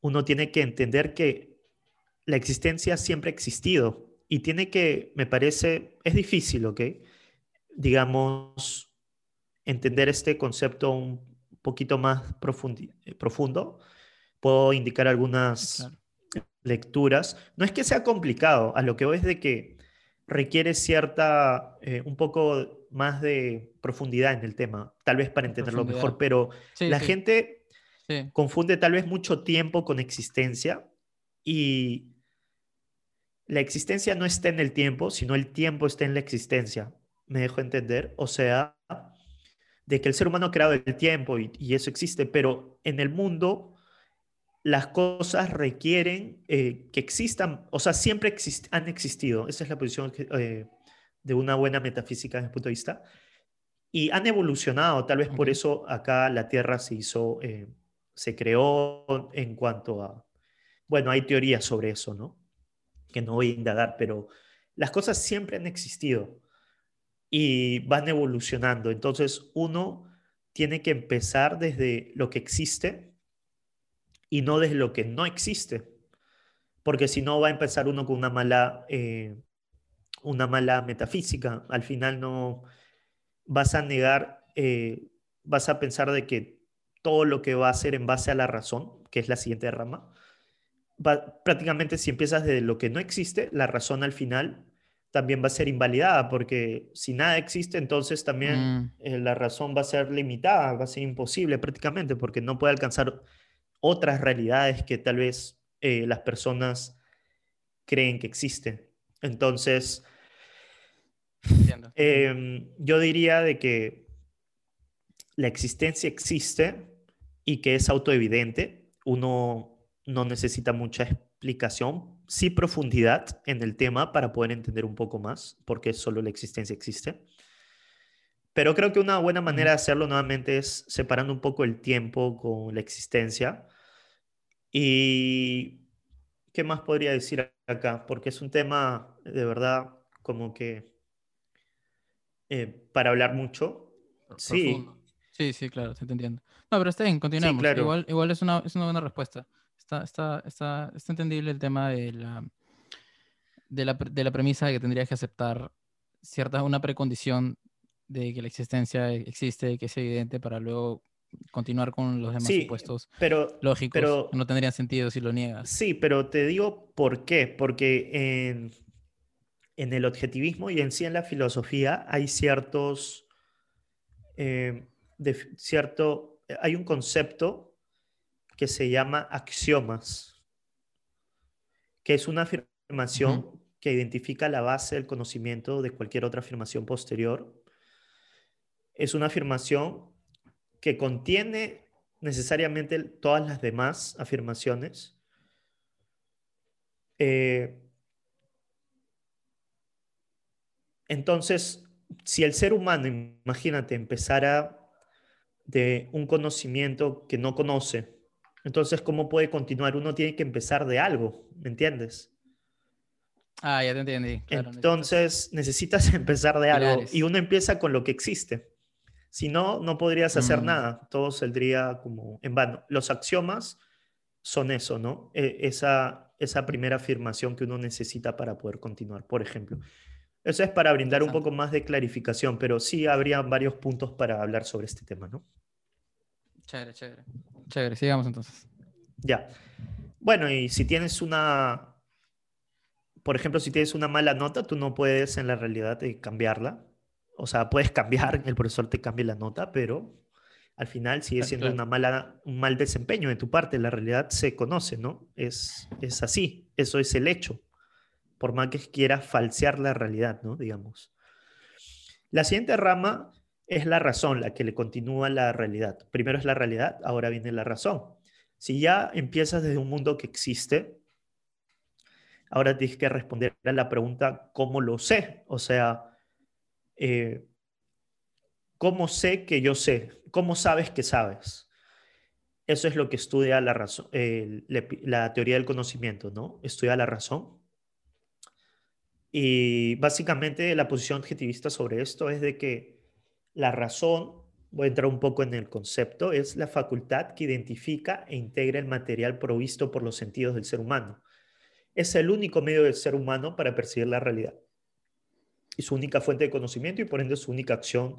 uno tiene que entender que la existencia siempre ha existido y tiene que, me parece, es difícil, ¿ok? Digamos, entender este concepto un poquito más eh, profundo. Puedo indicar algunas lecturas. No es que sea complicado, a lo que voy es de que requiere cierta, eh, un poco más de profundidad en el tema, tal vez para entenderlo mejor, pero la gente confunde tal vez mucho tiempo con existencia y la existencia no está en el tiempo, sino el tiempo está en la existencia. ¿Me dejo entender? O sea, de que el ser humano ha creado el tiempo y, y eso existe, pero en el mundo las cosas requieren eh, que existan, o sea, siempre han existido. Esa es la posición eh, de una buena metafísica desde mi punto de vista. Y han evolucionado, tal vez por eso acá la Tierra se hizo, eh, se creó en cuanto a, bueno, hay teorías sobre eso, ¿no? Que no voy a indagar, pero las cosas siempre han existido y van evolucionando. Entonces uno tiene que empezar desde lo que existe y no desde lo que no existe. Porque si no va a empezar uno con una mala, eh, una mala metafísica. Al final no vas a negar, eh, vas a pensar de que todo lo que va a ser en base a la razón, que es la siguiente rama, va, prácticamente si empiezas de lo que no existe, la razón al final también va a ser invalidada, porque si nada existe, entonces también mm. eh, la razón va a ser limitada, va a ser imposible prácticamente, porque no puede alcanzar otras realidades que tal vez eh, las personas creen que existen. Entonces, em, yo diría de que la existencia existe y que es autoevidente. Uno no necesita mucha explicación, sí profundidad en el tema para poder entender un poco más, porque solo la existencia existe. Pero creo que una buena manera de hacerlo nuevamente es separando un poco el tiempo con la existencia. Y qué más podría decir acá, porque es un tema de verdad como que eh, para hablar mucho. Sí. Sí, sí, claro, te entiendo. No, pero está bien, continuamos. igual, igual es, una, es una buena respuesta. Está, está, está, está entendible el tema de la, de la, de la premisa de que tendrías que aceptar cierta, una precondición de que la existencia existe, que es evidente, para luego continuar con los demás supuestos pero, lógicos. Pero, no tendría sentido si lo niegas. Sí, pero te digo por qué. Porque en, en el objetivismo y en sí en la filosofía hay ciertos. Eh, de, cierto, hay un concepto que se llama axiomas, que es una afirmación que identifica la base del conocimiento de cualquier otra afirmación posterior es una afirmación que contiene necesariamente todas las demás afirmaciones. Eh, entonces, si el ser humano, imagínate, empezara de un conocimiento que no conoce, entonces, ¿cómo puede continuar? Uno tiene que empezar de algo, ¿me entiendes? Ah, ya te entendí. entonces, necesitas empezar de algo y uno empieza con lo que existe. Si no, no podrías hacer mm. nada, todo saldría como en vano. Los axiomas son eso, ¿no? E, esa, esa primera afirmación que uno necesita para poder continuar. Por ejemplo, Eso es para brindar un poco más de clarificación, pero sí habría varios puntos para hablar sobre este tema, ¿no? Chévere, chévere. Chévere, sigamos entonces. Ya. Bueno, y si tienes una, por ejemplo, si tienes una mala nota, tú no puedes en la realidad eh, cambiarla. O sea, puedes cambiar, el profesor te cambie la nota, pero al final sigue siendo una mala, un mal desempeño de tu parte. La realidad se conoce, ¿no? Es, es así, eso es el hecho. Por más que quieras falsear la realidad, ¿no? Digamos. La siguiente rama es la razón, la que le continúa la realidad. Primero es la realidad, ahora viene la razón. Si ya empiezas desde un mundo que existe, ahora tienes que responder a la pregunta, ¿cómo lo sé? O sea, eh, ¿cómo sé que yo sé? ¿Cómo sabes que sabes? Eso es lo que estudia la, razón, la teoría del conocimiento, ¿no? Estudia la razón. Y básicamente la posición objetivista sobre esto es de que la razón, voy a entrar un poco en el concepto, es la facultad que identifica e integra el material provisto por los sentidos del ser humano es el único medio del ser humano para percibir la realidad. Y su única fuente de conocimiento y por ende su única acción,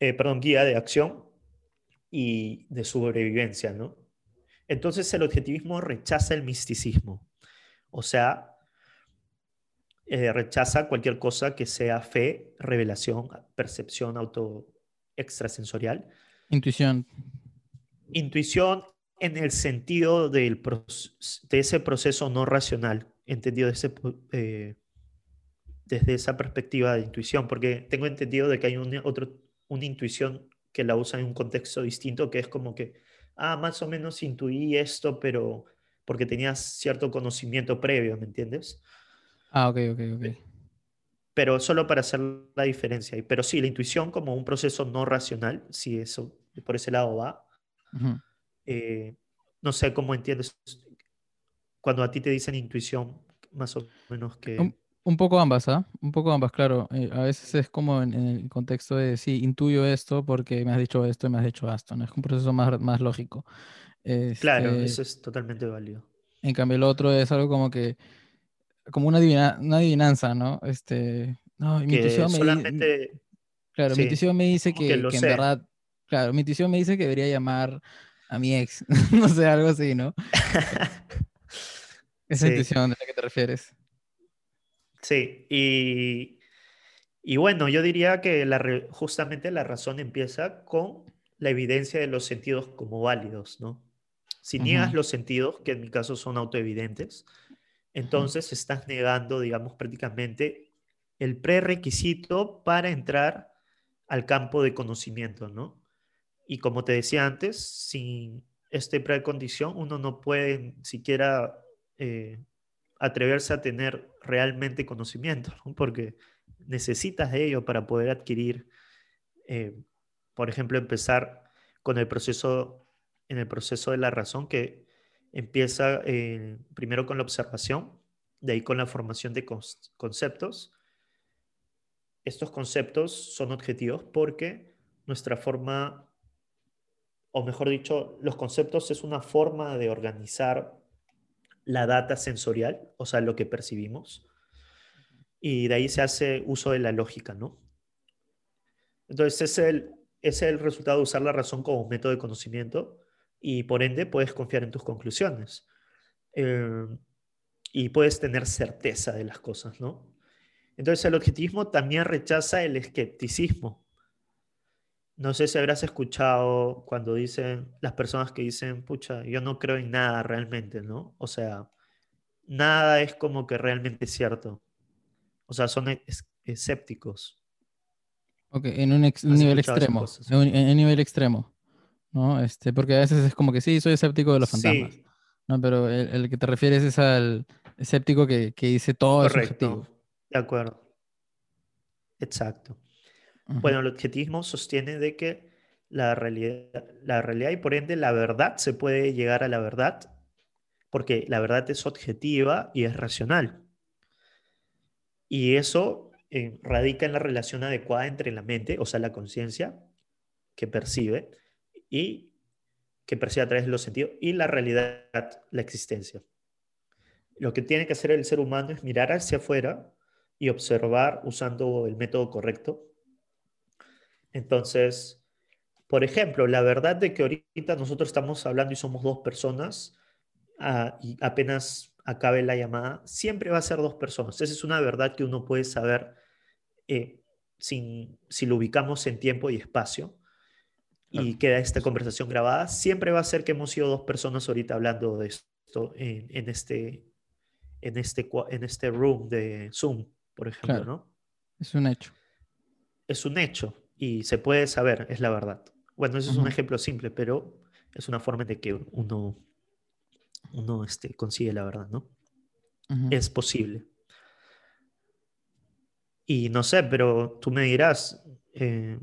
eh, perdón, guía de acción y de sobrevivencia, ¿no? Entonces el objetivismo rechaza el misticismo, o sea, eh, rechaza cualquier cosa que sea fe, revelación, percepción auto extrasensorial. Intuición. Intuición en el sentido del, de ese proceso no racional, entendido eh, desde esa perspectiva de intuición, porque tengo entendido de que hay una, otro, una intuición que la usa en un contexto distinto, que es como que, ah, más o menos intuí esto, pero porque tenías cierto conocimiento previo, ¿me entiendes? Ah, ok, ok, ok. Pero solo para hacer la diferencia. Pero sí, la intuición como un proceso no racional, si eso por ese lado va, eh, no sé cómo entiendes cuando a ti te dicen intuición, más o menos que... Un, poco ambas, ¿ah? Un poco ambas, claro. Eh, a veces es como en, el contexto de, sí, intuyo esto porque me has dicho esto y me has dicho esto, ¿no? Es un proceso más, más lógico. claro, este, eso es totalmente válido. En cambio, el otro es algo como que, como una, una adivinanza, ¿no? Este, no, mi intuición me Claro, mi intuición me dice que, en verdad, claro, mi intuición me dice que debería llamar a mi ex, no sé, algo así, ¿no? Esa intuición de la que te refieres. Sí, y, y bueno, yo diría que la, justamente la razón empieza con la evidencia de los sentidos como válidos, ¿no? Si niegas los sentidos, que en mi caso son autoevidentes, entonces estás negando, digamos, prácticamente el prerequisito para entrar al campo de conocimiento, ¿no? Y como te decía antes, sin este precondición uno no puede siquiera eh, atreverse a tener realmente conocimiento, porque necesitas de ello para poder adquirir, eh, por ejemplo, empezar con el proceso, en el proceso de la razón que empieza eh, primero con la observación, de ahí con la formación de conceptos. Estos conceptos son objetivos porque nuestra forma o mejor dicho, los conceptos es una forma de organizar la data sensorial, o sea, lo que percibimos, y de ahí se hace uso de la lógica, ¿no? Entonces, es el, es el resultado de usar la razón como método de conocimiento y por ende puedes confiar en tus conclusiones. Eh, y puedes tener certeza de las cosas, ¿no? Entonces, el objetivismo también rechaza el escepticismo, no sé si habrás escuchado cuando dicen las personas que dicen, pucha, yo no creo en nada realmente, ¿no? O sea, nada es como que realmente cierto. O sea, son escépticos. Ok, en un, nivel extremo. En un, nivel extremo. ¿No? Este, porque a veces es como que sí, soy escéptico de los fantasmas. ¿no? Pero el, que te refieres es al escéptico que, dice todo Correcto. De acuerdo. Exacto. Bueno, el objetivismo sostiene de que la realidad, la realidad y por ende la verdad se puede llegar a la verdad porque la verdad es objetiva y es racional. Y eso eh, radica en la relación adecuada entre la mente, o sea, la conciencia que percibe y que percibe a través de los sentidos y la realidad, la existencia. Lo que tiene que hacer el ser humano es mirar hacia afuera y observar usando el método correcto. Entonces, por ejemplo, la verdad de que ahorita nosotros estamos hablando y somos dos personas ah, y apenas acabe la llamada, siempre va a ser dos personas. Esa es una verdad que uno puede saber eh, sin, si lo ubicamos en tiempo y espacio y queda esta conversación grabada, siempre va a ser que hemos sido dos personas ahorita hablando de esto en, este, en, este, en este room de Zoom, por ejemplo, ¿no? Es un hecho. Es un hecho y se puede saber, es la verdad. Bueno, eso es un ejemplo simple, pero es una forma de que uno, uno este, consigue la verdad, ¿no? Es posible. Y no sé, pero tú me dirás, eh,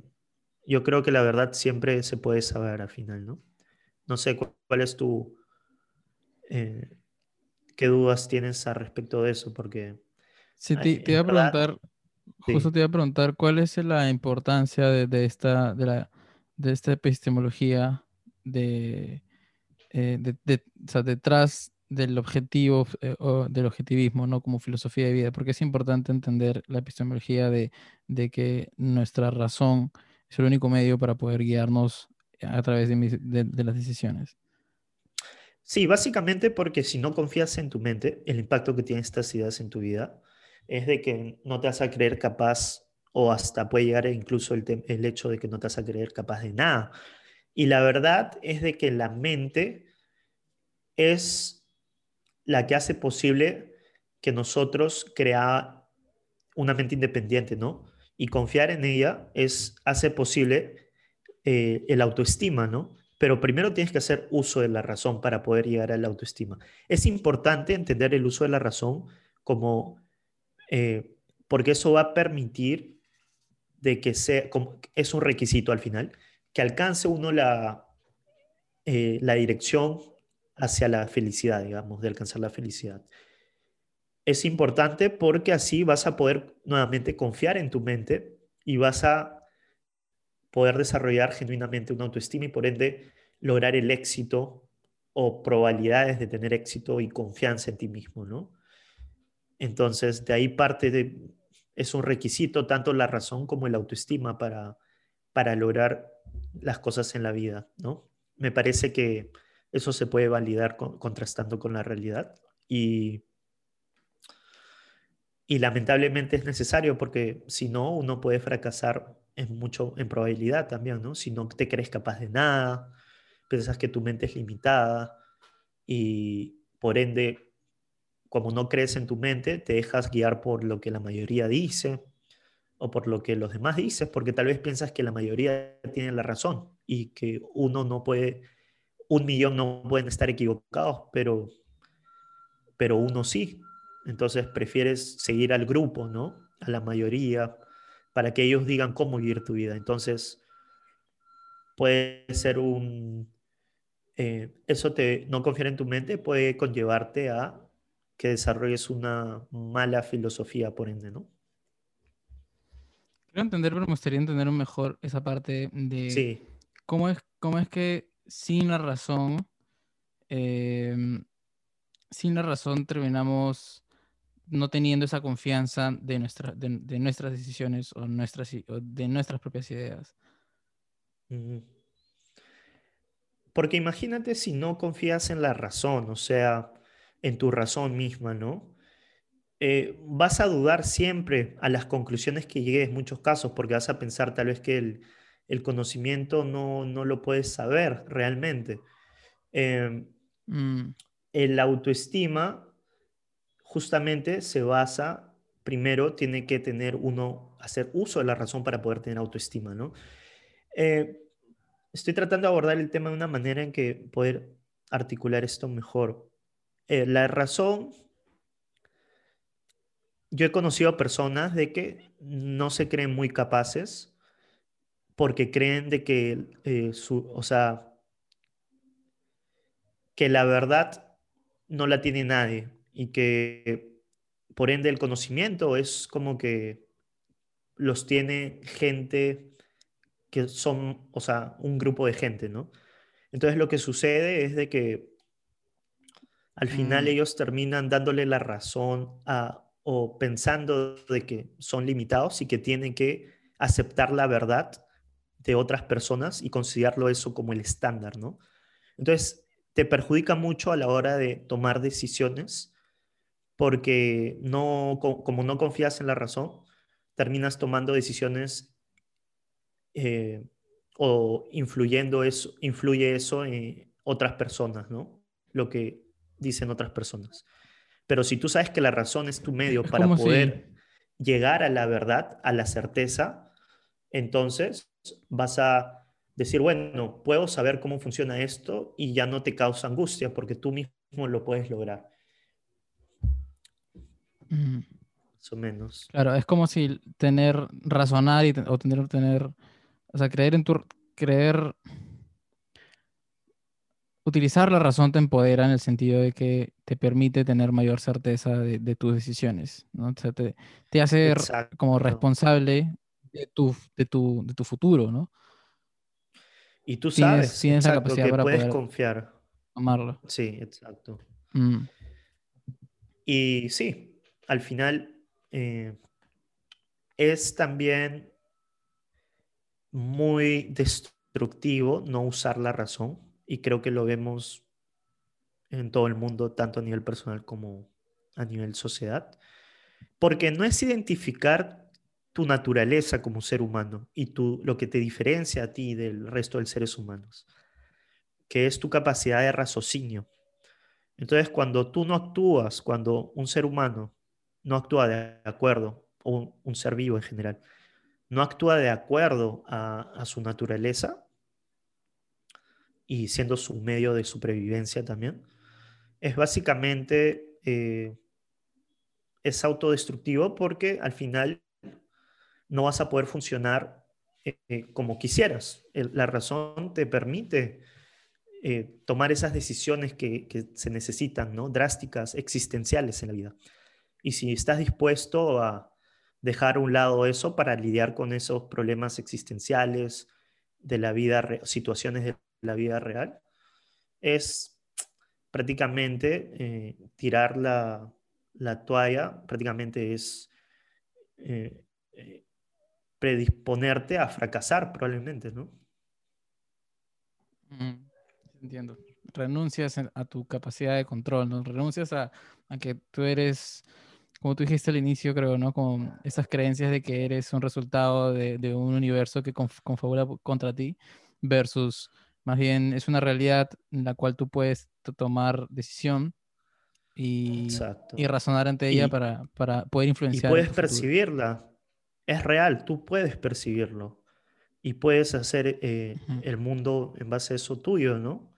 yo creo que la verdad siempre se puede saber al final, ¿no? No sé cuál, es tu... Eh, ¿Qué dudas tienes al respecto de eso? Porque... Sí, te, iba a preguntar, justo te iba a preguntar, ¿cuál es la importancia de, esta, de, la, de esta epistemología de, eh, de, o sea, detrás del objetivo eh, o del objetivismo, ¿no? Como filosofía de vida, porque es importante entender la epistemología de, de que nuestra razón es el único medio para poder guiarnos a través de, las decisiones. Sí, básicamente porque si no confías en tu mente, el impacto que tienen estas ideas en tu vida es de que no te vas a creer capaz o hasta puede llegar incluso el, el hecho de que no te vas a creer capaz de nada. Y la verdad es de que la mente es la que hace posible que nosotros crea una mente independiente, ¿no? Y confiar en ella es, hace posible eh, el autoestima, ¿no? Pero primero tienes que hacer uso de la razón para poder llegar a la autoestima. Es importante entender el uso de la razón como, eh, porque eso va a permitir de que sea, como, es un requisito al final, que alcance uno la, eh, la dirección hacia la felicidad, digamos, de alcanzar la felicidad es importante porque así vas a poder nuevamente confiar en tu mente y vas a poder desarrollar genuinamente una autoestima y por ende lograr el éxito o probabilidades de tener éxito y confianza en ti mismo, ¿no? Entonces, de ahí parte de, es un requisito tanto la razón como el autoestima para, para lograr las cosas en la vida, ¿no? Me parece que eso se puede validar contrastando con la realidad y y lamentablemente es necesario porque si no, uno puede fracasar en mucho, en probabilidad también, ¿no? Si no te crees capaz de nada, piensas que tu mente es limitada y por ende, como no crees en tu mente, te dejas guiar por lo que la mayoría dice o por lo que los demás dicen, porque tal vez piensas que la mayoría tiene la razón y que uno no puede, un millón no pueden estar equivocados, pero, pero uno sí. Entonces prefieres seguir al grupo, ¿no? A la mayoría, para que ellos digan cómo vivir tu vida. Entonces, puede ser un... Eh, eso te, no confiar en tu mente puede conllevarte a que desarrolles una mala filosofía, por ende, ¿no? Quiero entender, pero me gustaría entender mejor esa parte de sí. cómo, es, cómo es que sin la razón, em, sin la razón terminamos no teniendo esa confianza de, nuestra, de, nuestras decisiones o, nuestras, de nuestras propias ideas. Porque imagínate si no confías en la razón, o sea, en tu razón misma, ¿no? Eh, vas a dudar siempre a las conclusiones que llegues en muchos casos, porque vas a pensar tal vez que el, conocimiento no, lo puedes saber realmente. Mm. El autoestima justamente se basa, primero tiene que tener uno, hacer uso de la razón para poder tener autoestima, ¿no? Eh, estoy tratando de abordar el tema de una manera en que poder articular esto mejor. Eh, la razón, yo he conocido personas de que no se creen muy capaces porque creen de que eh, su, o sea, que la verdad no la tiene nadie y que por ende el conocimiento es como que los tiene gente que son, o sea, un grupo de gente, ¿no? Entonces lo que sucede es de que al final mm. ellos terminan dándole la razón a o pensando de que son limitados y que tienen que aceptar la verdad de otras personas y considerarlo eso como el estándar, ¿no? Entonces, te perjudica mucho a la hora de tomar decisiones porque no, como no confías en la razón, terminas tomando decisiones eh, o influyendo eso, influye eso en otras personas, ¿no? Lo que dicen otras personas. Pero si tú sabes que la razón es tu medio para poder llegar a la verdad, a la certeza, entonces vas a decir, bueno, puedo saber cómo funciona esto y ya no te causa angustia porque tú mismo lo puedes lograr. Más o menos. Claro, es como si tener, razonar y, o tener, tener, o sea, creer en tu, creer, utilizar la razón te empodera en el sentido de que te permite tener mayor certeza de, tus decisiones, ¿no? O sea, te, te hace como responsable de tu, de, tu, de tu futuro, ¿no? Y tú sabes tienes, la capacidad que para puedes poder confiar. Amarlo. Sí, exacto. Mm. Y sí, al final eh, es también muy destructivo no usar la razón y creo que lo vemos en todo el mundo, tanto a nivel personal como a nivel sociedad, porque no es identificar tu naturaleza como ser humano y tu, lo que te diferencia a ti del resto de seres humanos, que es tu capacidad de raciocinio. Entonces, cuando tú no actúas, cuando un ser humano no actúa de acuerdo, o un, ser vivo en general, no actúa de acuerdo a, su naturaleza y siendo su medio de supervivencia también, es básicamente eh, es autodestructivo porque al final no vas a poder funcionar eh, como quisieras. la razón te permite eh, tomar esas decisiones que, se necesitan, ¿no? drásticas, existenciales en la vida. Y si estás dispuesto a dejar a un lado eso para lidiar con esos problemas existenciales de la vida, situaciones de la vida real, es prácticamente eh, tirar la, toalla, prácticamente es predisponerte a fracasar probablemente, ¿no? Mm, entiendo. Renuncias a tu capacidad de control, ¿no? Renuncias a, que tú eres, como tú dijiste al inicio, creo, ¿no? Con esas creencias de que eres un resultado de, un universo que confabula contra ti versus más bien es una realidad en la cual tú puedes tomar decisión y, y razonar ante ella para, para, poder influenciar. Y puedes percibirla, es real, tú puedes percibirlo y puedes hacer eh, el mundo en base a eso tuyo, ¿no?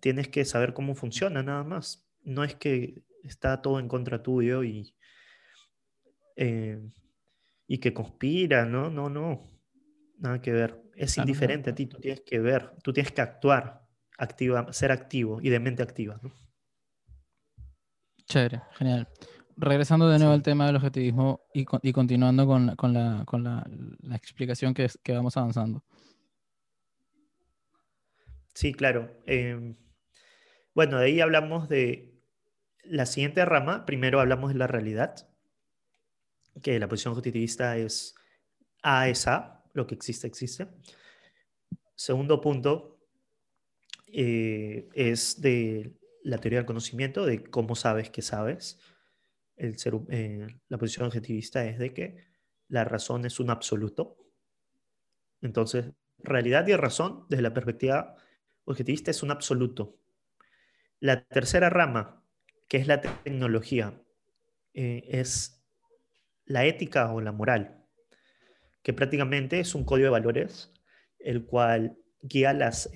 Tienes que saber cómo funciona nada más. No es que está todo en contra tuyo y, eh, y que conspira, ¿no? No, no. Nada que ver. Es indiferente a ti, tú tienes que ver, tú tienes que actuar, activa, ser activo y de mente activa, ¿no? Chévere, genial regresando de nuevo al tema del objetivismo y, continuando con, la, explicación que, que, vamos avanzando. Sí, claro. Em, bueno, de ahí hablamos de la siguiente rama. Primero hablamos de la realidad, que la posición objetivista es A es A, lo que existe, existe. Segundo punto eh, es de la teoría del conocimiento, de cómo sabes que sabes el ser, eh, la posición objetivista es de que la razón es un absoluto. Entonces, realidad y razón, desde la perspectiva objetivista, es un absoluto. La tercera rama, que es la tecnología, eh, es la ética o la moral, que prácticamente es un código de valores, el cual guía las,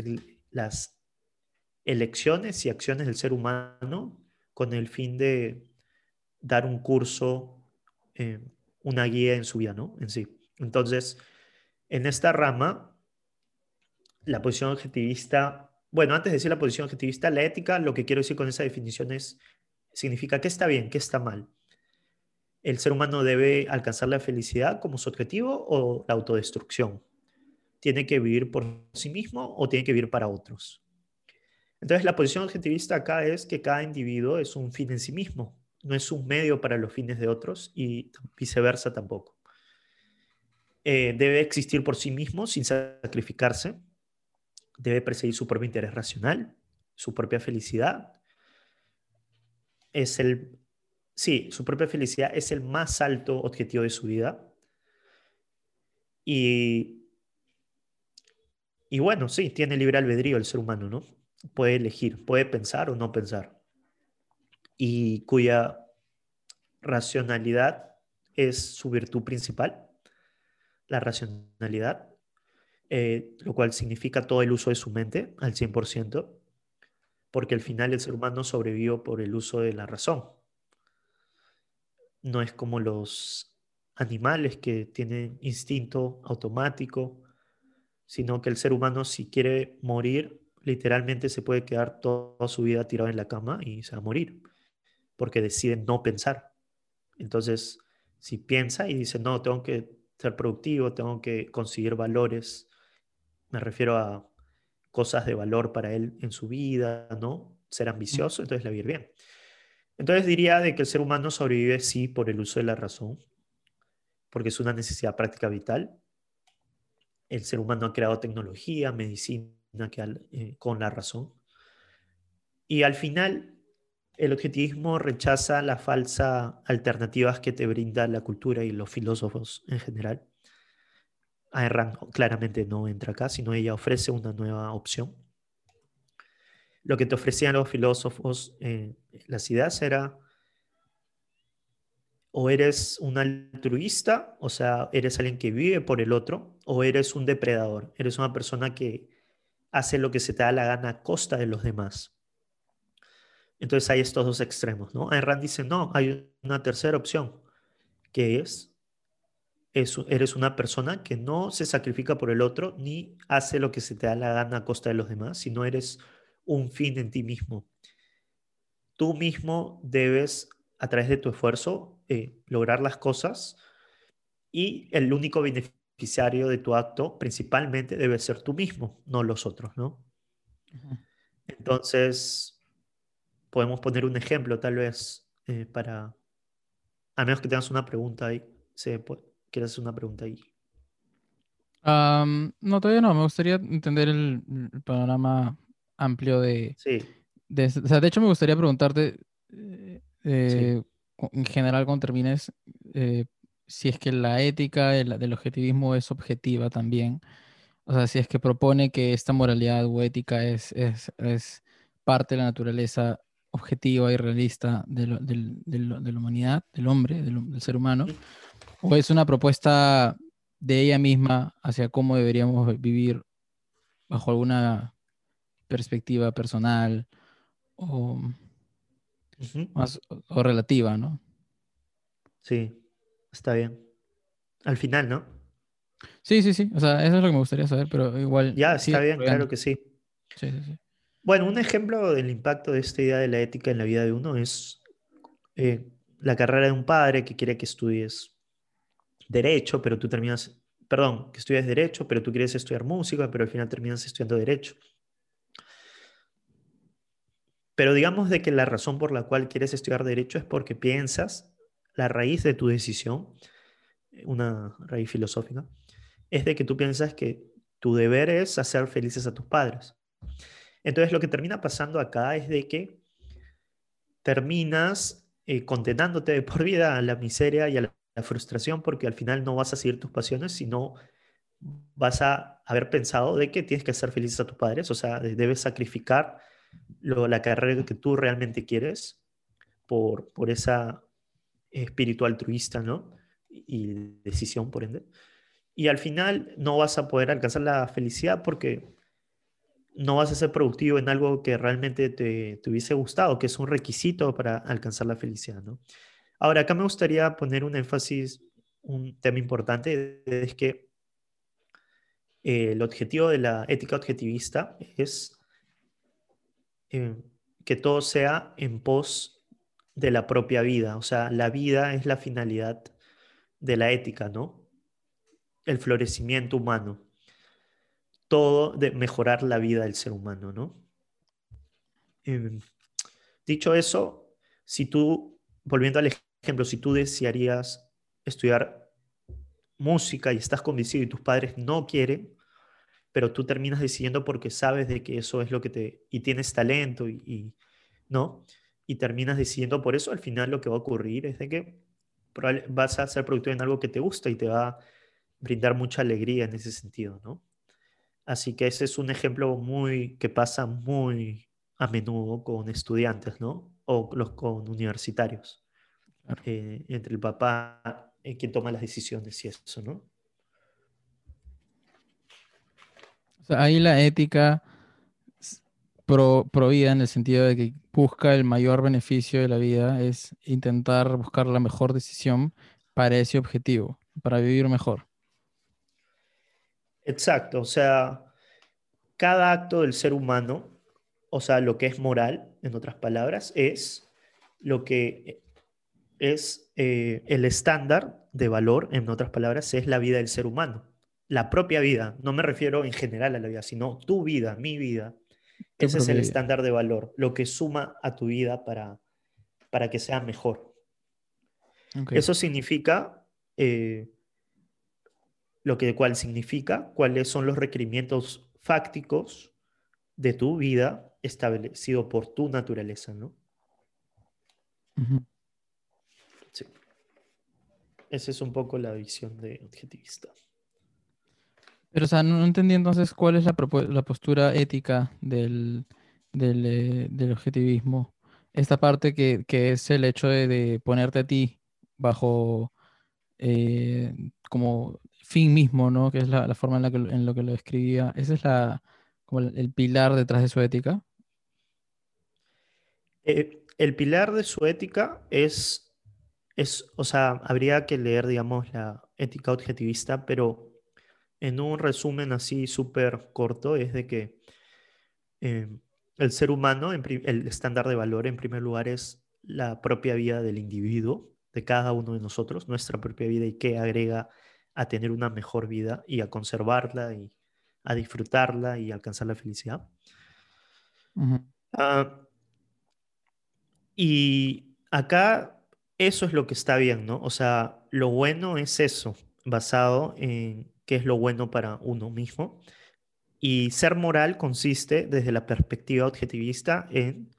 elecciones y acciones del ser humano con el fin de dar un curso, eh, una guía en su vida, ¿no? En sí. Entonces, en esta rama, la posición objetivista, bueno, antes de decir la posición objetivista, la ética, lo que quiero decir con esa definición es, significa qué está bien, qué está mal. ¿El ser humano debe alcanzar la felicidad como su objetivo o la autodestrucción? ¿Tiene que vivir por sí mismo o tiene que vivir para otros? Entonces, la posición objetivista acá es que cada individuo es un fin en sí mismo no es un medio para los fines de otros y viceversa tampoco. Eh, debe existir por sí mismo sin sacrificarse, debe perseguir su propio interés racional, su propia felicidad. Es el, sí, su propia felicidad es el más alto objetivo de su vida. Y, y bueno, sí, tiene libre albedrío el ser humano, ¿no? Puede elegir, puede pensar o no pensar. Y cuya racionalidad es su virtud principal la racionalidad, eh, lo cual significa todo el uso de su mente al 100%, porque al final el ser humano sobrevivió por el uso de la razón. No es como los animales que tienen instinto automático, sino que el ser humano si quiere morir, literalmente se puede quedar toda su vida tirado en la cama y se va a morir, porque decide no pensar. Entonces, si piensa y dice, no, tengo que ser productivo, tengo que conseguir valores, me refiero a cosas de valor para él en su vida, ¿no? Ser ambicioso, entonces le va a ir bien. Entonces diría de que el ser humano sobrevive sí por el uso de la razón, porque es una necesidad práctica vital. El ser humano ha creado tecnología, medicina que, eh, con la razón. Y al final, el objetivismo rechaza las falsas alternativas que te brinda la cultura y los filósofos en general. Ayn claramente no entra acá, sino ella ofrece una nueva opción. Lo que te ofrecían los filósofos, eh, las ideas era o eres un altruista, o sea, eres alguien que vive por el otro, o eres un depredador, eres una persona que hace lo que se te da la gana a costa de los demás. Entonces hay estos dos extremos, ¿no? Ayn dice, no, hay una tercera opción, que es, eres una persona que no se sacrifica por el otro ni hace lo que se te da la gana a costa de los demás, sino eres un fin en ti mismo. Tú mismo debes, a través de tu esfuerzo, eh, lograr las cosas y el único beneficiario de tu acto principalmente debe ser tú mismo, no los otros, ¿no? Entonces, podemos poner un ejemplo tal vez eh, para, a menos que tengas una pregunta ahí, se ¿quieres hacer una pregunta ahí? no, todavía no, me gustaría entender el, panorama amplio de, sí. de... O sea, de hecho me gustaría preguntarte, eh, eh, en general, cuando termines, si es que la ética del, objetivismo es objetiva también. O sea, si es que propone que esta moralidad o ética es, es, es parte de la naturaleza objetiva y realista de, la humanidad, del hombre, del, ser humano, o es una propuesta de ella misma hacia cómo deberíamos vivir bajo alguna perspectiva personal o, más, o relativa, ¿no? Sí, está bien. Al final, ¿no? Sí, sí, sí. O sea, eso es lo que me gustaría saber, pero igual. Ya, está bien, claro que sí. Sí, sí, sí. Bueno, un ejemplo del impacto de esta idea de la ética en la vida de uno es eh, la carrera de un padre que quiere que estudies derecho, pero tú terminas, perdón, que estudies derecho, pero tú quieres estudiar música, pero al final terminas estudiando derecho. Pero digamos de que la razón por la cual quieres estudiar derecho es porque piensas, la raíz de tu decisión, una raíz filosófica, es de que tú piensas que tu deber es hacer felices a tus padres. Entonces lo que termina pasando acá es de que terminas eh, condenándote de por vida a la miseria y a la, frustración porque al final no vas a seguir tus pasiones, sino vas a haber pensado de que tienes que hacer felices a tus padres, o sea, debes sacrificar la carrera que tú realmente quieres por, por esa espíritu altruista, ¿no? Y decisión, por ende. Y al final no vas a poder alcanzar la felicidad porque no vas a ser productivo en algo que realmente te, hubiese gustado, que es un requisito para alcanzar la felicidad, ¿no? Ahora, acá me gustaría poner un énfasis, un tema importante, es que el objetivo de la ética objetivista es que todo sea en pos de la propia vida, o sea, la vida es la finalidad de la ética, ¿no? El florecimiento humano todo de mejorar la vida del ser humano, ¿no? Em, dicho eso, si tú volviendo al ejemplo, si tú desearías estudiar música y estás convencido y tus padres no quieren, pero tú terminas decidiendo porque sabes de que eso es lo que te... y tienes talento y, ¿no? Y terminas decidiendo por eso, al final lo que va a ocurrir es de que vas a ser productivo en algo que te gusta y te va a brindar mucha alegría en ese sentido, ¿no? Así que ese es un ejemplo muy que pasa muy a menudo con estudiantes, ¿no? O los con universitarios. Eh, entre el papá y quien toma las decisiones y eso, ¿no? Ahí la ética pro, en el sentido de que busca el mayor beneficio de la vida es intentar buscar la mejor decisión para ese objetivo, para vivir mejor. Exacto, o sea, cada acto del ser humano, o sea, lo que es moral, en otras palabras, es lo que es eh, el estándar de valor, en otras palabras, es la vida del ser humano. La propia vida, no me refiero en general a la vida, sino tu vida, mi vida. Ese es el estándar de valor, lo que suma a tu vida para, para que sea mejor. Eso significa, eh, lo que cual significa, cuáles son los requerimientos fácticos de tu vida establecido por tu naturaleza, ¿no? Esa es un poco la visión de objetivista. Pero, o sea, no, entendí entonces cuál es la, la postura ética del, eh, del, objetivismo. Esta parte que, es el hecho de, ponerte a ti bajo eh, como fin mismo, ¿no? Que es la, forma en la que en lo que lo escribía. Ese es la, como el, pilar detrás de su ética. Eh, el pilar de su ética es es, o sea, habría que leer, digamos, la ética objetivista, pero en un resumen así súper corto es de que eh, el ser humano, el estándar de valor en primer lugar es la propia vida del individuo, de cada uno de nosotros, nuestra propia vida y que agrega a tener una mejor vida y a conservarla y a disfrutarla y alcanzar la felicidad. Ah, y acá eso es lo que está bien, ¿no? O sea, lo bueno es eso, basado en qué es lo bueno para uno mismo. Y ser moral consiste, desde la perspectiva objetivista, en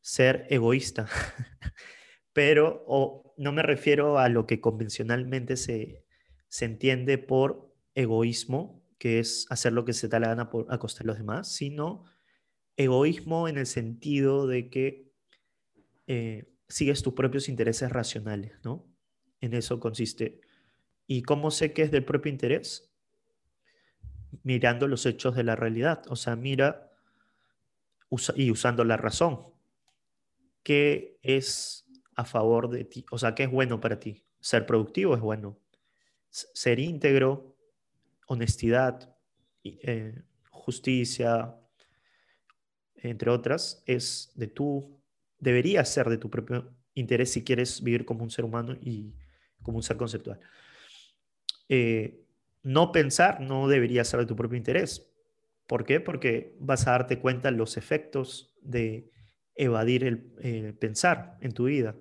ser egoísta. Pero o, no me refiero a lo que convencionalmente se, se entiende por egoísmo, que es hacer lo que se da la gana por, a los demás, sino egoísmo en el sentido de que eh, sigues tus propios intereses racionales, ¿no? En eso consiste. ¿Y cómo sé que es del propio interés? Mirando los hechos de la realidad. O sea, mira y usando la razón. ¿Qué es a favor de ti? O sea, ¿qué es bueno para ti? Ser productivo es bueno. Ser íntegro, honestidad, eh, justicia, entre otras, es de tú debería ser de tu propio interés si quieres vivir como un ser humano y como un ser conceptual. Eh, no pensar no debería ser de tu propio interés. ¿Por qué? Porque vas a darte cuenta los efectos de evadir el pensar en tu vida.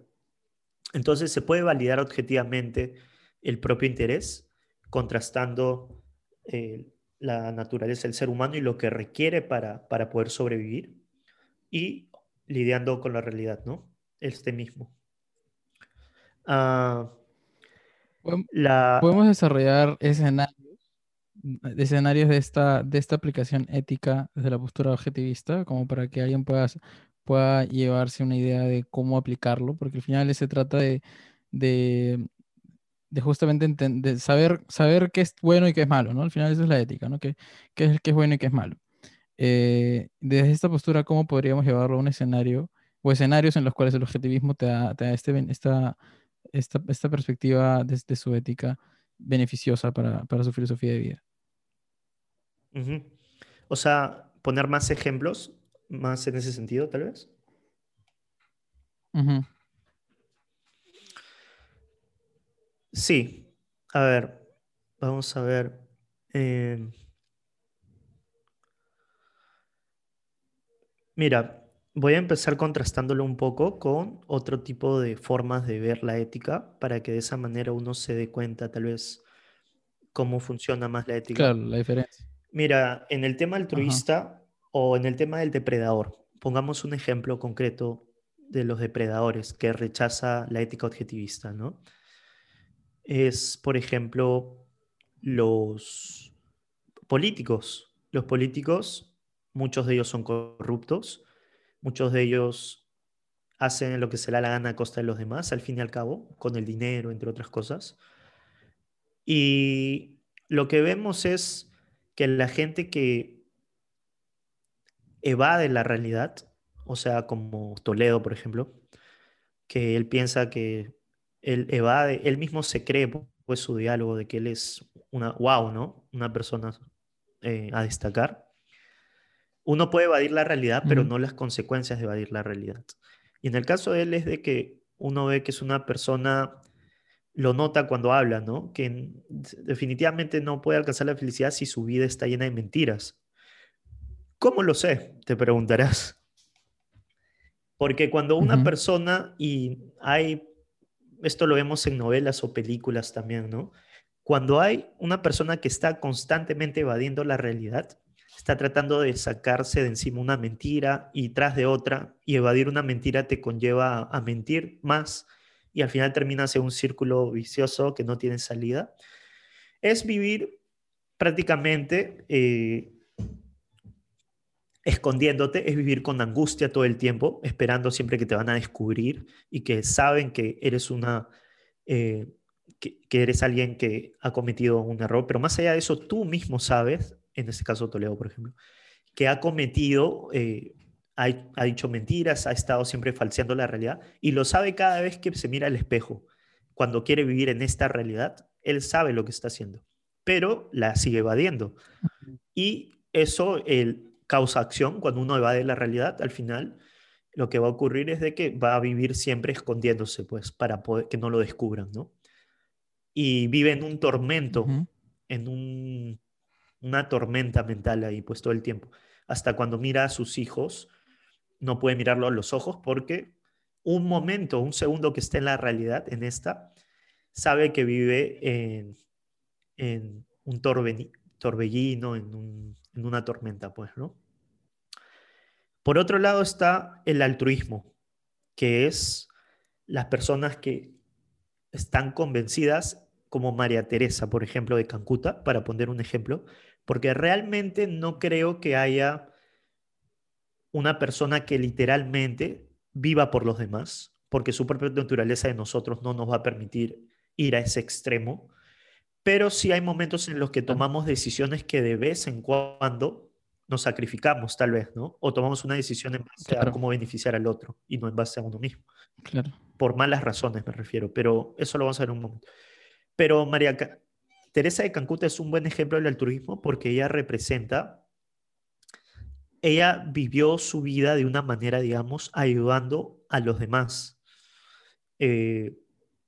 Entonces se puede validar objetivamente el propio interés contrastando eh, la naturaleza del ser humano y lo que requiere para, para poder sobrevivir y lidiando con la realidad, ¿no? Este mismo. Ah, podemos desarrollar escenarios, escenarios de esta, de esta aplicación ética desde la postura objetivista, como para que alguien pueda, pueda llevarse una idea de cómo aplicarlo, porque al final se trata de, de, justamente entender, saber, saber qué es bueno y qué es malo, ¿no? Al final eso es la ética, ¿no? ¿Qué, qué es, qué es bueno y qué es malo? Eh, desde esta postura, ¿cómo podríamos llevarlo a un escenario o escenarios en los cuales el objetivismo te da, este, esta, esta, perspectiva desde su ética beneficiosa para, su filosofía de vida? O sea, poner más ejemplos, más en ese sentido, tal vez. Sí, a ver, vamos a ver. Eh, Mira, voy a empezar contrastándolo un poco con otro tipo de formas de ver la ética para que de esa manera uno se dé cuenta tal vez cómo funciona más la ética. Claro, la diferencia. Mira, en el tema altruista o en el tema del depredador, pongamos un ejemplo concreto de los depredadores que rechaza la ética objetivista, ¿no? Es, por ejemplo, los políticos. Los políticos, muchos de ellos son corruptos, muchos de ellos hacen lo que se le da la gana a costa de los demás, al fin y al cabo, con el dinero, entre otras cosas. Y lo que vemos es que la gente que evade la realidad, o sea, como Toledo, por ejemplo, que él piensa que él evade, él mismo se cree, pues su diálogo de que él es una, wow, ¿no? Una persona eh, a destacar. Uno puede evadir la realidad, pero no las consecuencias de evadir la realidad. Y en el caso de él es de que uno ve que es una persona lo nota cuando habla, ¿no? Que definitivamente no puede alcanzar la felicidad si su vida está llena de mentiras. ¿Cómo lo sé? Te preguntarás. Porque cuando una persona, y hay, esto lo vemos en novelas o películas también, ¿no? Cuando hay una persona que está constantemente evadiendo la realidad, está tratando de sacarse de encima una mentira y tras de otra, y evadir una mentira te conlleva a mentir más y al final termina en un círculo vicioso que no tiene salida, es vivir prácticamente eh, escondiéndote, es vivir con angustia todo el tiempo, esperando siempre que te van a descubrir y que saben que eres una... Eh, que, eres alguien que ha cometido un error, pero más allá de eso, tú mismo sabes, en este caso Toledo, por ejemplo, que ha cometido eh, ha, dicho mentiras, ha estado siempre falseando la realidad y lo sabe cada vez que se mira al espejo. Cuando quiere vivir en esta realidad, él sabe lo que está haciendo, pero la sigue evadiendo. Y eso el, causa acción. Cuando uno evade la realidad, al final lo que va a ocurrir es de que va a vivir siempre escondiéndose, pues, para poder, que no lo descubran, ¿no? Y vive en un tormento, en un, una tormenta mental ahí, pues, todo el tiempo. Hasta cuando mira a sus hijos, no puede mirarlo a los ojos porque un momento, un segundo que esté en la realidad, en esta, sabe que vive en, un torbellino, en, en una tormenta, pues, ¿no? Por otro lado está el altruismo, que es las personas que están convencidas, como María Teresa, por ejemplo, de Cancuta, para poner un ejemplo, porque realmente no creo que haya una persona que literalmente viva por los demás, porque su propia naturaleza de nosotros no nos va a permitir ir a ese extremo, pero sí hay momentos en los que tomamos decisiones que de vez en cuando nos sacrificamos, tal vez, ¿no? O tomamos una decisión en base a cómo beneficiar al otro y no en base a uno mismo. Claro. Por malas razones me refiero, pero eso lo vamos a ver en un momento. Pero María Teresa de Cancuta es un buen ejemplo del altruismo porque ella representa ella vivió su vida de una manera, digamos, ayudando a los demás. Eh,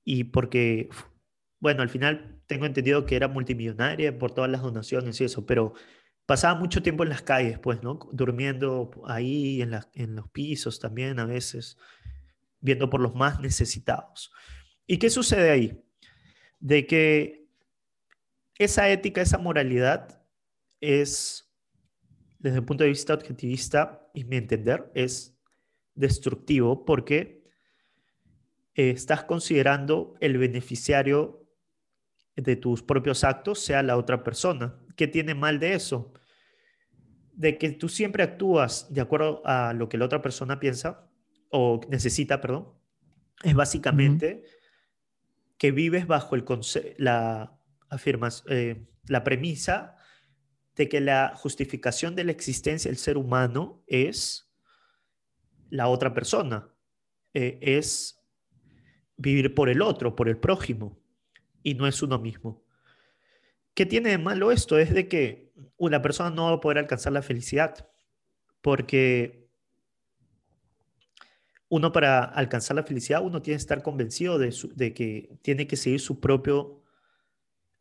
y porque, bueno, al final tengo entendido que era multimillonaria por todas las donaciones y eso, pero pasaba mucho tiempo en las calles, pues, ¿no? Durmiendo ahí en, en los pisos también a veces, viendo por los más necesitados. ¿Y qué sucede ahí? De que esa ética, esa moralidad es desde el punto de vista objetivista y mi entender, es destructivo porque eh, estás considerando el beneficiario de tus propios actos sea la otra persona. ¿Qué tiene mal de eso? De que tú siempre actúas de acuerdo a lo que la otra persona piensa o necesita, perdón, es básicamente que vives bajo el la, afirmas, eh, la premisa de que la justificación de la existencia del ser humano es la otra persona, eh, es vivir por el otro, por el prójimo, y no es uno mismo. ¿Qué tiene de malo esto? Es de que una persona no va a poder alcanzar la felicidad, porque uno para alcanzar la felicidad, uno tiene que estar convencido de, que tiene que seguir su propio,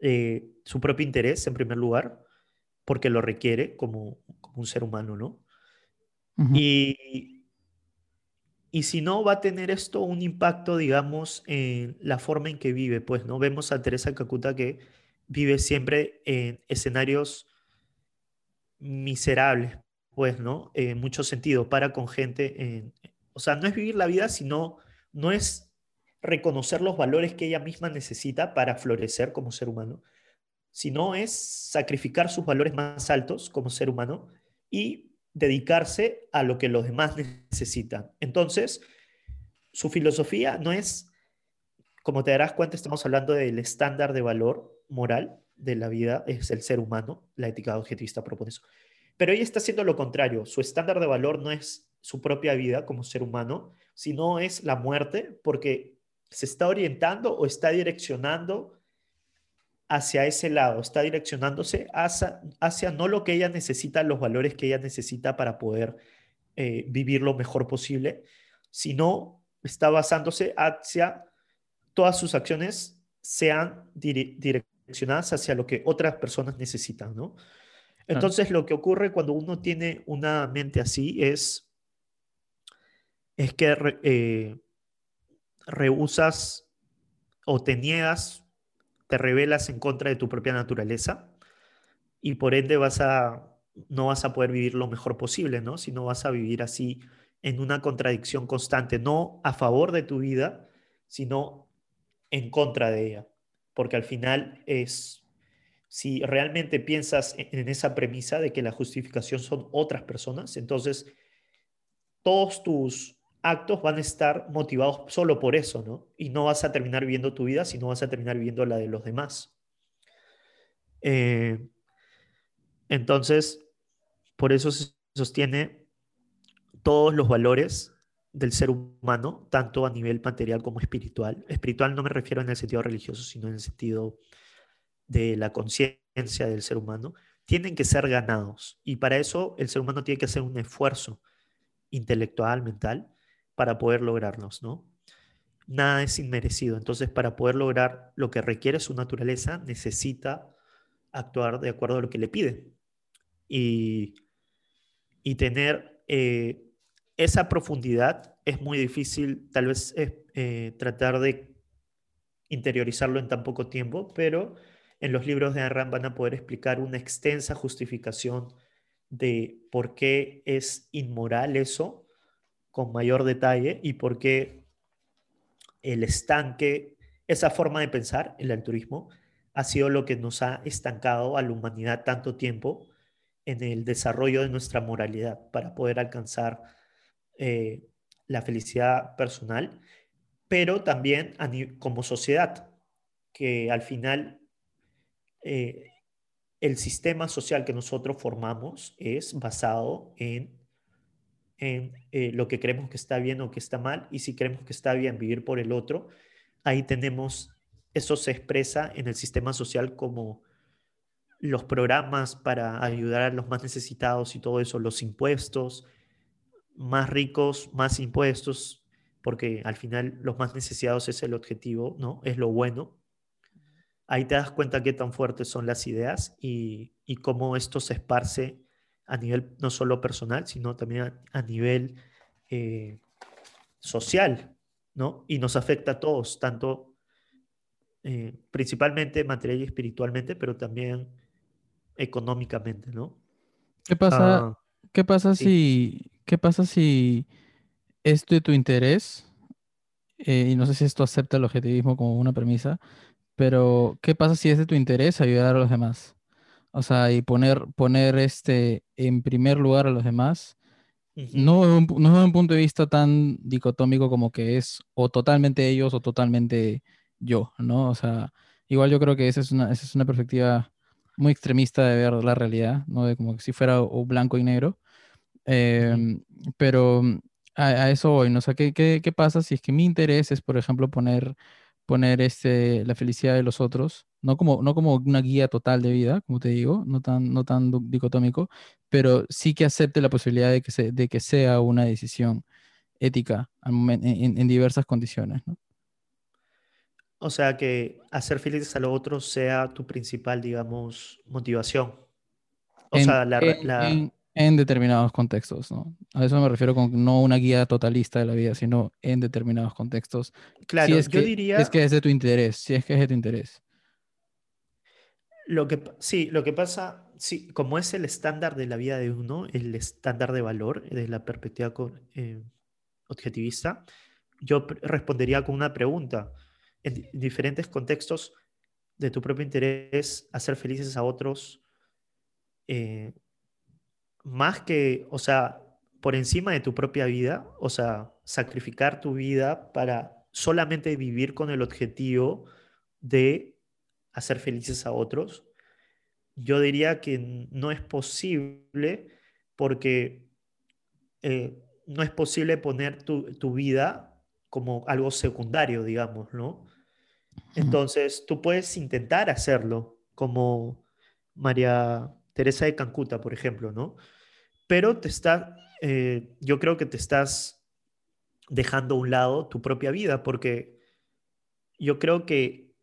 eh, su propio interés en primer lugar, porque lo requiere como, un ser humano, ¿no? y, y si no, va a tener esto un impacto, digamos, en la forma en que vive. Pues, ¿no? Vemos a Teresa Cacuta que vive siempre en escenarios miserables, pues, ¿no? En mucho sentido, para con gente. En, o sea, no es vivir la vida, sino no es reconocer los valores que ella misma necesita para florecer como ser humano, sino es sacrificar sus valores más altos como ser humano y dedicarse a lo que los demás necesitan. Entonces, su filosofía no es, como te darás cuenta, estamos hablando del estándar de valor moral de la vida, es el ser humano, la ética objetivista propone eso. Pero ella está haciendo lo contrario, su estándar de valor no es su propia vida como ser humano, sino es la muerte, porque se está orientando o está direccionando hacia ese lado, está direccionándose hacia, hacia, no lo que ella necesita, los valores que ella necesita para poder eh, vivir lo mejor posible, sino está basándose hacia todas sus acciones sean direccionadas hacia lo que otras personas necesitan, ¿no? Entonces, lo que ocurre cuando uno tiene una mente así es, es que eh, rehusas o te niegas te rebelas en contra de tu propia naturaleza y por ende vas a, no vas a poder vivir lo mejor posible, ¿no? Sino vas a vivir así en una contradicción constante, no a favor de tu vida, sino en contra de ella. Porque al final es, si realmente piensas en esa premisa de que la justificación son otras personas, entonces todos tus actos van a estar motivados solo por eso, ¿no? Y no vas a terminar viviendo tu vida, sino vas a terminar viviendo la de los demás. Eh, entonces, por eso se sostiene todos los valores del ser humano, tanto a nivel material como espiritual. Espiritual no me refiero en el sentido religioso, sino en el sentido de la conciencia del ser humano, tienen que ser ganados. Y para eso el ser humano tiene que hacer un esfuerzo intelectual, mental, para poder lograrlos, ¿no? Nada es inmerecido. Entonces, para poder lograr lo que requiere su naturaleza, necesita actuar de acuerdo a lo que le pide. Y, y tener eh, esa profundidad es muy difícil, tal vez eh, tratar de interiorizarlo en tan poco tiempo, pero en los libros de Aram van a poder explicar una extensa justificación de por qué es inmoral eso con mayor detalle y por qué el estanque, esa forma de pensar, el altruismo, ha sido lo que nos ha estancado a la humanidad tanto tiempo en el desarrollo de nuestra moralidad para poder alcanzar eh, la felicidad personal, pero también como sociedad, que al final eh, el sistema social que nosotros formamos es basado en en eh, lo que creemos que está bien o que está mal, y si creemos que está bien vivir por el otro, ahí tenemos, eso se expresa en el sistema social como los programas para ayudar a los más necesitados y todo eso, los impuestos, más ricos, más impuestos, porque al final los más necesitados es el objetivo, ¿no? Es lo bueno. Ahí te das cuenta qué tan fuertes son las ideas y, y cómo esto se esparce a nivel no solo personal, sino también a, nivel eh, social, ¿no? Y nos afecta a todos, tanto eh, principalmente material y espiritualmente, pero también económicamente, ¿no? ¿Qué pasa, ah, ¿qué pasa si, qué pasa si es de tu interés? Eh, y no sé si esto acepta el objetivismo como una premisa, pero ¿qué pasa si es de tu interés ayudar a los demás? O sea, y poner, poner este en primer lugar a los demás, no, no desde un punto de vista tan dicotómico como que es o totalmente ellos o totalmente yo, ¿no? O sea, igual yo creo que esa es una, esa es una perspectiva muy extremista de ver la realidad, ¿no? De como que si fuera o blanco y negro. Em, pero a, eso voy, ¿no? O sea, ¿qué, qué, qué pasa si es que mi interés es, por ejemplo, poner poner este, la felicidad de los otros, no como, no como una guía total de vida, como te digo, no tan, no tan dicotómico, pero sí que acepte la posibilidad de que, se, de que sea una decisión ética en, diversas condiciones. ¿no? O sea, que hacer felices a los otros sea tu principal, digamos, motivación. O sea, la, En determinados contextos, ¿no? A eso me refiero con no una guía totalista de la vida, sino en determinados contextos. Claro, si es yo que, diría... si es que es de tu interés, si es que es de tu interés. Lo que, sí, lo que pasa, sí, como es el estándar de la vida de uno, el estándar de valor desde la perspectiva eh, objetivista, yo respondería con una pregunta. En diferentes contextos de tu propio interés, hacer felices a otros, eh, más que, o sea, por encima de tu propia vida, o sea, sacrificar tu vida para solamente vivir con el objetivo de hacer felices a otros, yo diría que no es posible porque eh, no es posible poner tu, tu, vida como algo secundario, digamos, ¿no? Entonces, tú puedes intentar hacerlo, como María Teresa de Cancuta, por ejemplo, ¿no? Pero te está, eh, yo creo que te estás dejando a un lado tu propia vida, porque yo creo que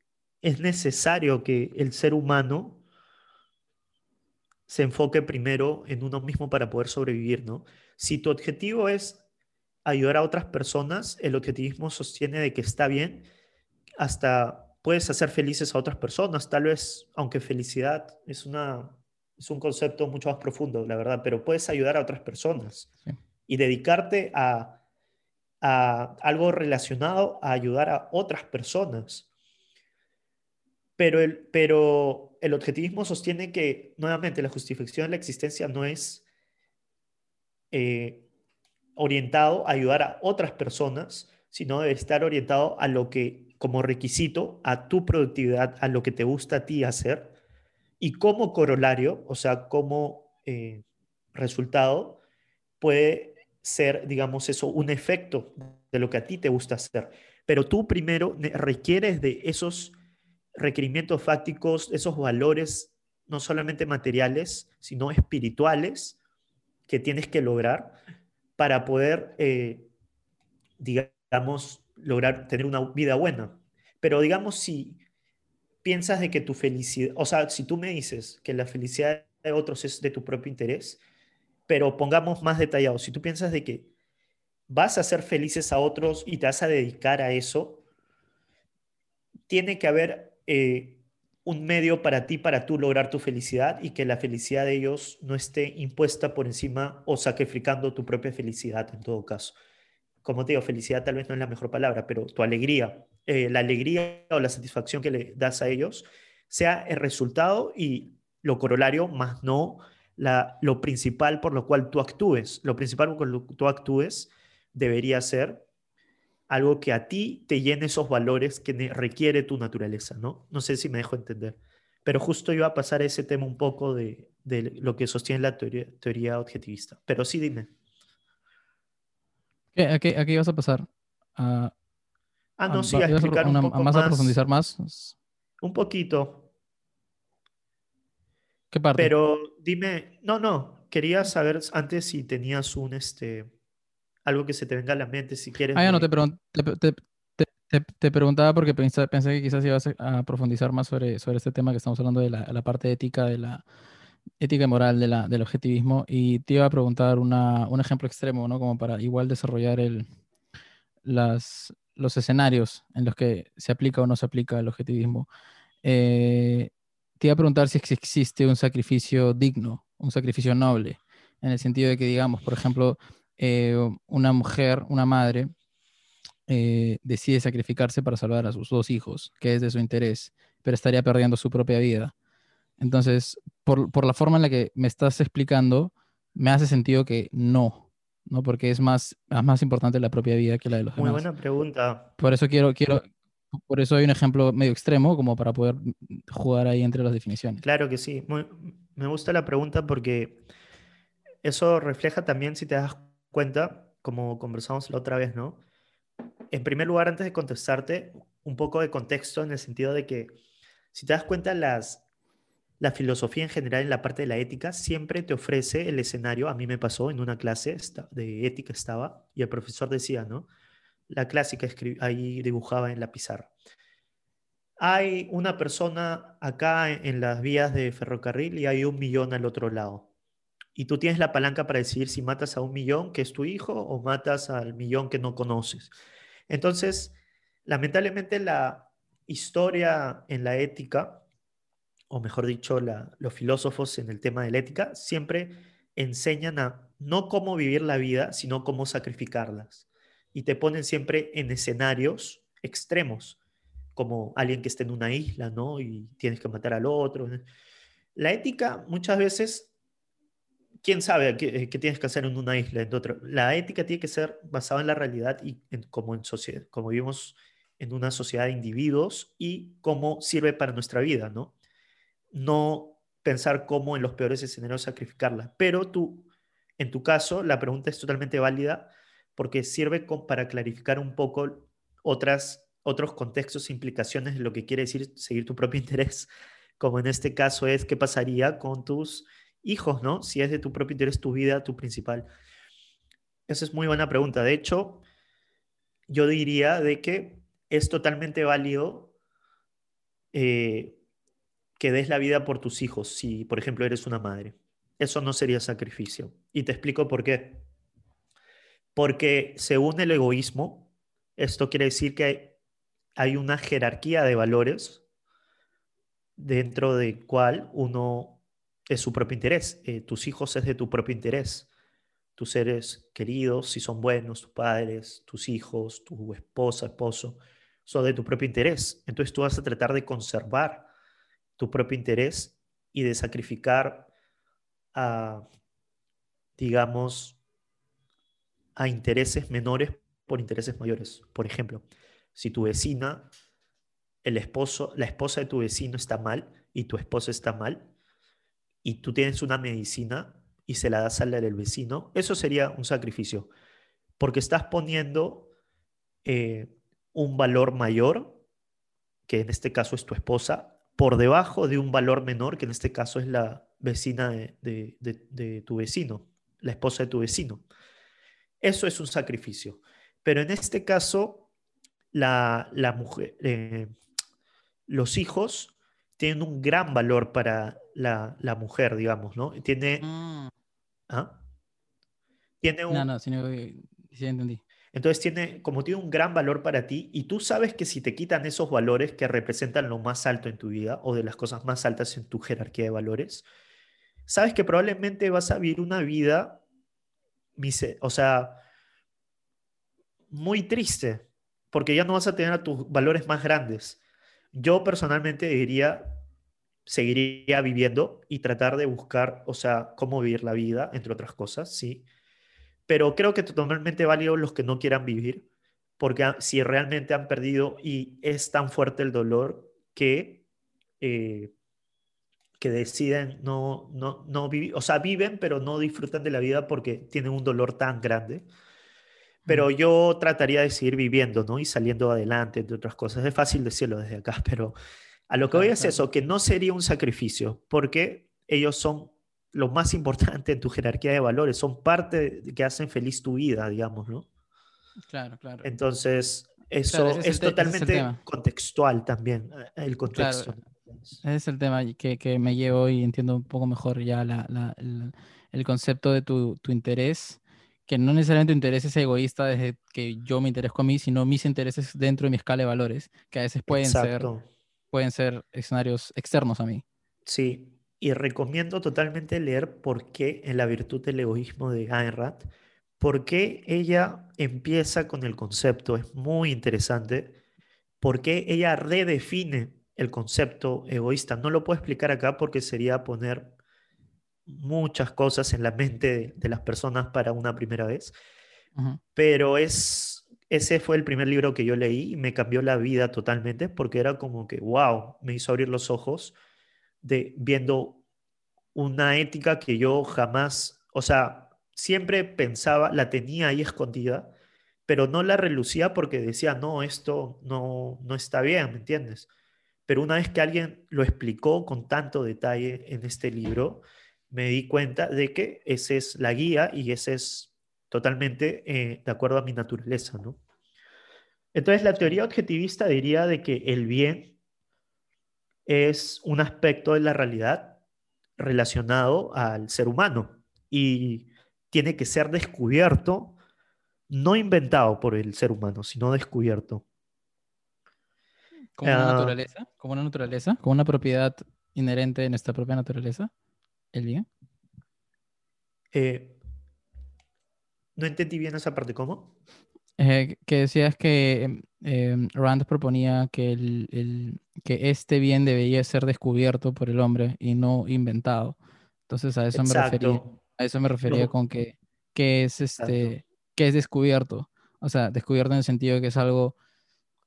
es necesario que el ser humano se enfoque primero en uno mismo para poder sobrevivir, ¿no? Si tu objetivo es ayudar a otras personas, el objetivismo sostiene de que está bien, hasta puedes hacer felices a otras personas, tal vez, aunque felicidad es, una, es un concepto mucho más profundo, la verdad, pero puedes ayudar a otras personas y dedicarte a, a algo relacionado a ayudar a otras personas. Pero el, pero el objetivismo sostiene que, nuevamente, la justificación de la existencia no es eh, orientado a ayudar a otras personas, sino debe estar orientado a lo que, como requisito, a tu productividad, a lo que te gusta a ti hacer, y como corolario, o sea, como eh, resultado, puede ser, digamos, eso, un efecto de lo que a ti te gusta hacer. Pero tú primero requieres de esos requerimientos fácticos, esos valores no solamente materiales, sino espirituales que tienes que lograr para poder, eh, digamos, lograr tener una vida buena. Pero digamos, si piensas de que tu felicidad, o sea, si tú me dices que la felicidad de otros es de tu propio interés, pero pongamos más detallado, si tú piensas de que vas a ser felices a otros y te vas a dedicar a eso, tiene que haber eh, un medio para ti, para tú lograr tu felicidad y que la felicidad de ellos no esté impuesta por encima o sacrificando tu propia felicidad en todo caso. Como te digo, felicidad tal vez no es la mejor palabra, pero tu alegría, eh, la alegría o la satisfacción que le das a ellos, sea el resultado y lo corolario, más no la, lo principal por lo cual tú actúes. Lo principal por lo que tú actúes debería ser algo que a ti te llene esos valores que requiere tu naturaleza, ¿no? No sé si me dejo entender. Pero justo iba a pasar a ese tema un poco de, lo que sostiene la teoría, objetivista. Pero sí, dime. ¿A qué, a ibas a pasar? Ah, no, sí, a explicar un poco más. a profundizar más? Un poquito. ¿Qué parte? Pero dime, no, no, quería saber antes si tenías un, este, algo que se te venga a la mente si quieres. Ah, ya no, te, te, preguntaba porque pensé, pensé, que quizás ibas a profundizar más sobre, sobre este tema que estamos hablando de la, la parte ética, de la ética y moral de la, del objetivismo, y te iba a preguntar una, un ejemplo extremo, ¿no? Como para igual desarrollar el, las, los escenarios en los que se aplica o no se aplica el objetivismo. Eh, te iba a preguntar si existe un sacrificio digno, un sacrificio noble, en el sentido de que, digamos, por ejemplo, eh, una mujer, una madre, eh, decide sacrificarse para salvar a sus dos hijos, que es de su interés, pero estaría perdiendo su propia vida. Entonces, por, por, la forma en la que me estás explicando, me hace sentido que no, ¿no? Porque es más, más importante la propia vida que la de los demás. Muy buena pregunta. Por eso quiero, quiero, por eso hay un ejemplo medio extremo, como para poder jugar ahí entre las definiciones. Claro que sí. me gusta la pregunta porque eso refleja también, si te das cuenta, como conversamos la otra vez, ¿no? En primer lugar, antes de contestarte, un poco de contexto en el sentido de que, si te das cuenta, las, la filosofía en general en la parte de la ética siempre te ofrece el escenario. A mí me pasó en una clase de ética estaba y el profesor decía, ¿no? La clásica ahí dibujaba en la pizarra. Hay una persona acá en las vías de ferrocarril y hay un millón al otro lado y tú tienes la palanca para decidir si matas a un millón que es tu hijo o matas al millón que no conoces. Entonces, lamentablemente la historia en la ética, o mejor dicho, los filósofos en el tema de la ética, siempre enseñan a no cómo vivir la vida, sino cómo sacrificarlas. Y te ponen siempre en escenarios extremos, como alguien que esté en una isla, ¿no? Y tienes que matar al otro. La ética muchas veces, ¿quién sabe qué, tienes que hacer en una isla? En otra? La ética tiene que ser basada en la realidad y como, en sociedad, como vivimos en una sociedad de individuos y cómo sirve para nuestra vida, ¿no? No pensar cómo en los peores escenarios sacrificarla. Pero tú, en tu caso, la pregunta es totalmente válida porque sirve para clarificar un poco otras, otros contextos implicaciones de lo que quiere decir seguir tu propio interés, como en este caso es qué pasaría con tus hijos, ¿no? Si es de tu propio interés tu vida, tu principal. Esa es muy buena pregunta. De hecho, yo diría de que es totalmente válido eh, que des la vida por tus hijos si, por ejemplo, eres una madre. Eso no sería sacrificio. Y te explico por qué. Porque según el egoísmo, esto quiere decir que hay una jerarquía de valores dentro de cual uno es su propio interés. Eh, tus hijos es de tu propio interés. Tus seres queridos, si son buenos, tus padres, tus hijos, tu esposa, esposo, son de tu propio interés. Entonces tú vas a tratar de conservar tu propio interés y de sacrificar a, digamos, a intereses menores por intereses mayores. Por ejemplo, si tu vecina, el esposo, la esposa de tu vecino está mal y tu esposa está mal, y tú tienes una medicina y se la das a la del vecino, eso sería un sacrificio, porque estás poniendo eh, un valor mayor, que en este caso es tu esposa, por debajo de un valor menor, que en este caso es la vecina de, tu vecino, la esposa de tu vecino. Eso es un sacrificio. Pero en este caso, la, mujer, eh, los hijos tienen un gran valor para la, mujer, digamos, ¿no? Tiene... Mm. ¿ah? Tiene un... No, no, sí entendí. Entonces tiene, como tiene un gran valor para ti y tú sabes que si te quitan esos valores que representan lo más alto en tu vida o de las cosas más altas en tu jerarquía de valores, sabes que probablemente vas a vivir una vida, o sea, muy triste, porque ya no vas a tener tus valores más grandes. Yo personalmente diría, seguiría viviendo y tratar de buscar, o sea, cómo vivir la vida, entre otras cosas, sí pero creo que totalmente válido los que no quieran vivir, porque si realmente han perdido y es tan fuerte el dolor que, eh, que deciden no, no, no vivir, o sea, viven, pero no disfrutan de la vida porque tienen un dolor tan grande. Pero yo trataría de seguir viviendo, ¿no? Y saliendo adelante, entre otras cosas. Es fácil decirlo desde acá, pero a lo que voy es eso, que no sería un sacrificio, porque ellos son lo más importante en tu jerarquía de valores, son parte que hacen feliz tu vida, digamos, ¿no? Claro, claro. Entonces, eso es, totalmente contextual también, eh, el contexto. Ese es el tema que, que, me llevo y entiendo un poco mejor ya la, el, concepto de tu, tu, interés, que no necesariamente tu interés es egoísta desde que yo me interesco a mí, sino mis intereses dentro de mi escala de valores, que a veces pueden, ser, pueden ser escenarios externos a mí. Sí, y recomiendo totalmente leer por qué en la virtud del egoísmo de Ayn por qué ella empieza con el concepto, es muy interesante, por qué ella redefine el concepto egoísta. No lo puedo explicar acá porque sería poner muchas cosas en la mente de, las personas para una primera vez, pero es, ese fue el primer libro que yo leí y me cambió la vida totalmente porque era como que, wow, me hizo abrir los ojos de viendo una ética que yo jamás, o sea, siempre pensaba, la tenía ahí escondida, pero no la relucía porque decía, no, esto no, no está bien, ¿me entiendes? Pero una vez que alguien lo explicó con tanto detalle en este libro, me di cuenta de que esa es la guía y ese es totalmente eh, de acuerdo a mi naturaleza, ¿no? Entonces, la teoría objetivista diría de que el bien es un aspecto de la realidad relacionado al ser humano. y tiene que ser descubierto, no inventado por el ser humano, sino descubierto. Como una Ah. naturaleza, como una naturaleza, como una propiedad inherente en nuestra propia naturaleza, el bien. Eh, no entendí bien esa parte, ¿cómo? Eh, que decías que em, Rand proponía que, el, el- que este bien debería ser descubierto por el hombre y no inventado. Entonces a eso me refería, a eso me refería con que, que es Exacto. este, que es descubierto. O sea, descubierto en el sentido de que es algo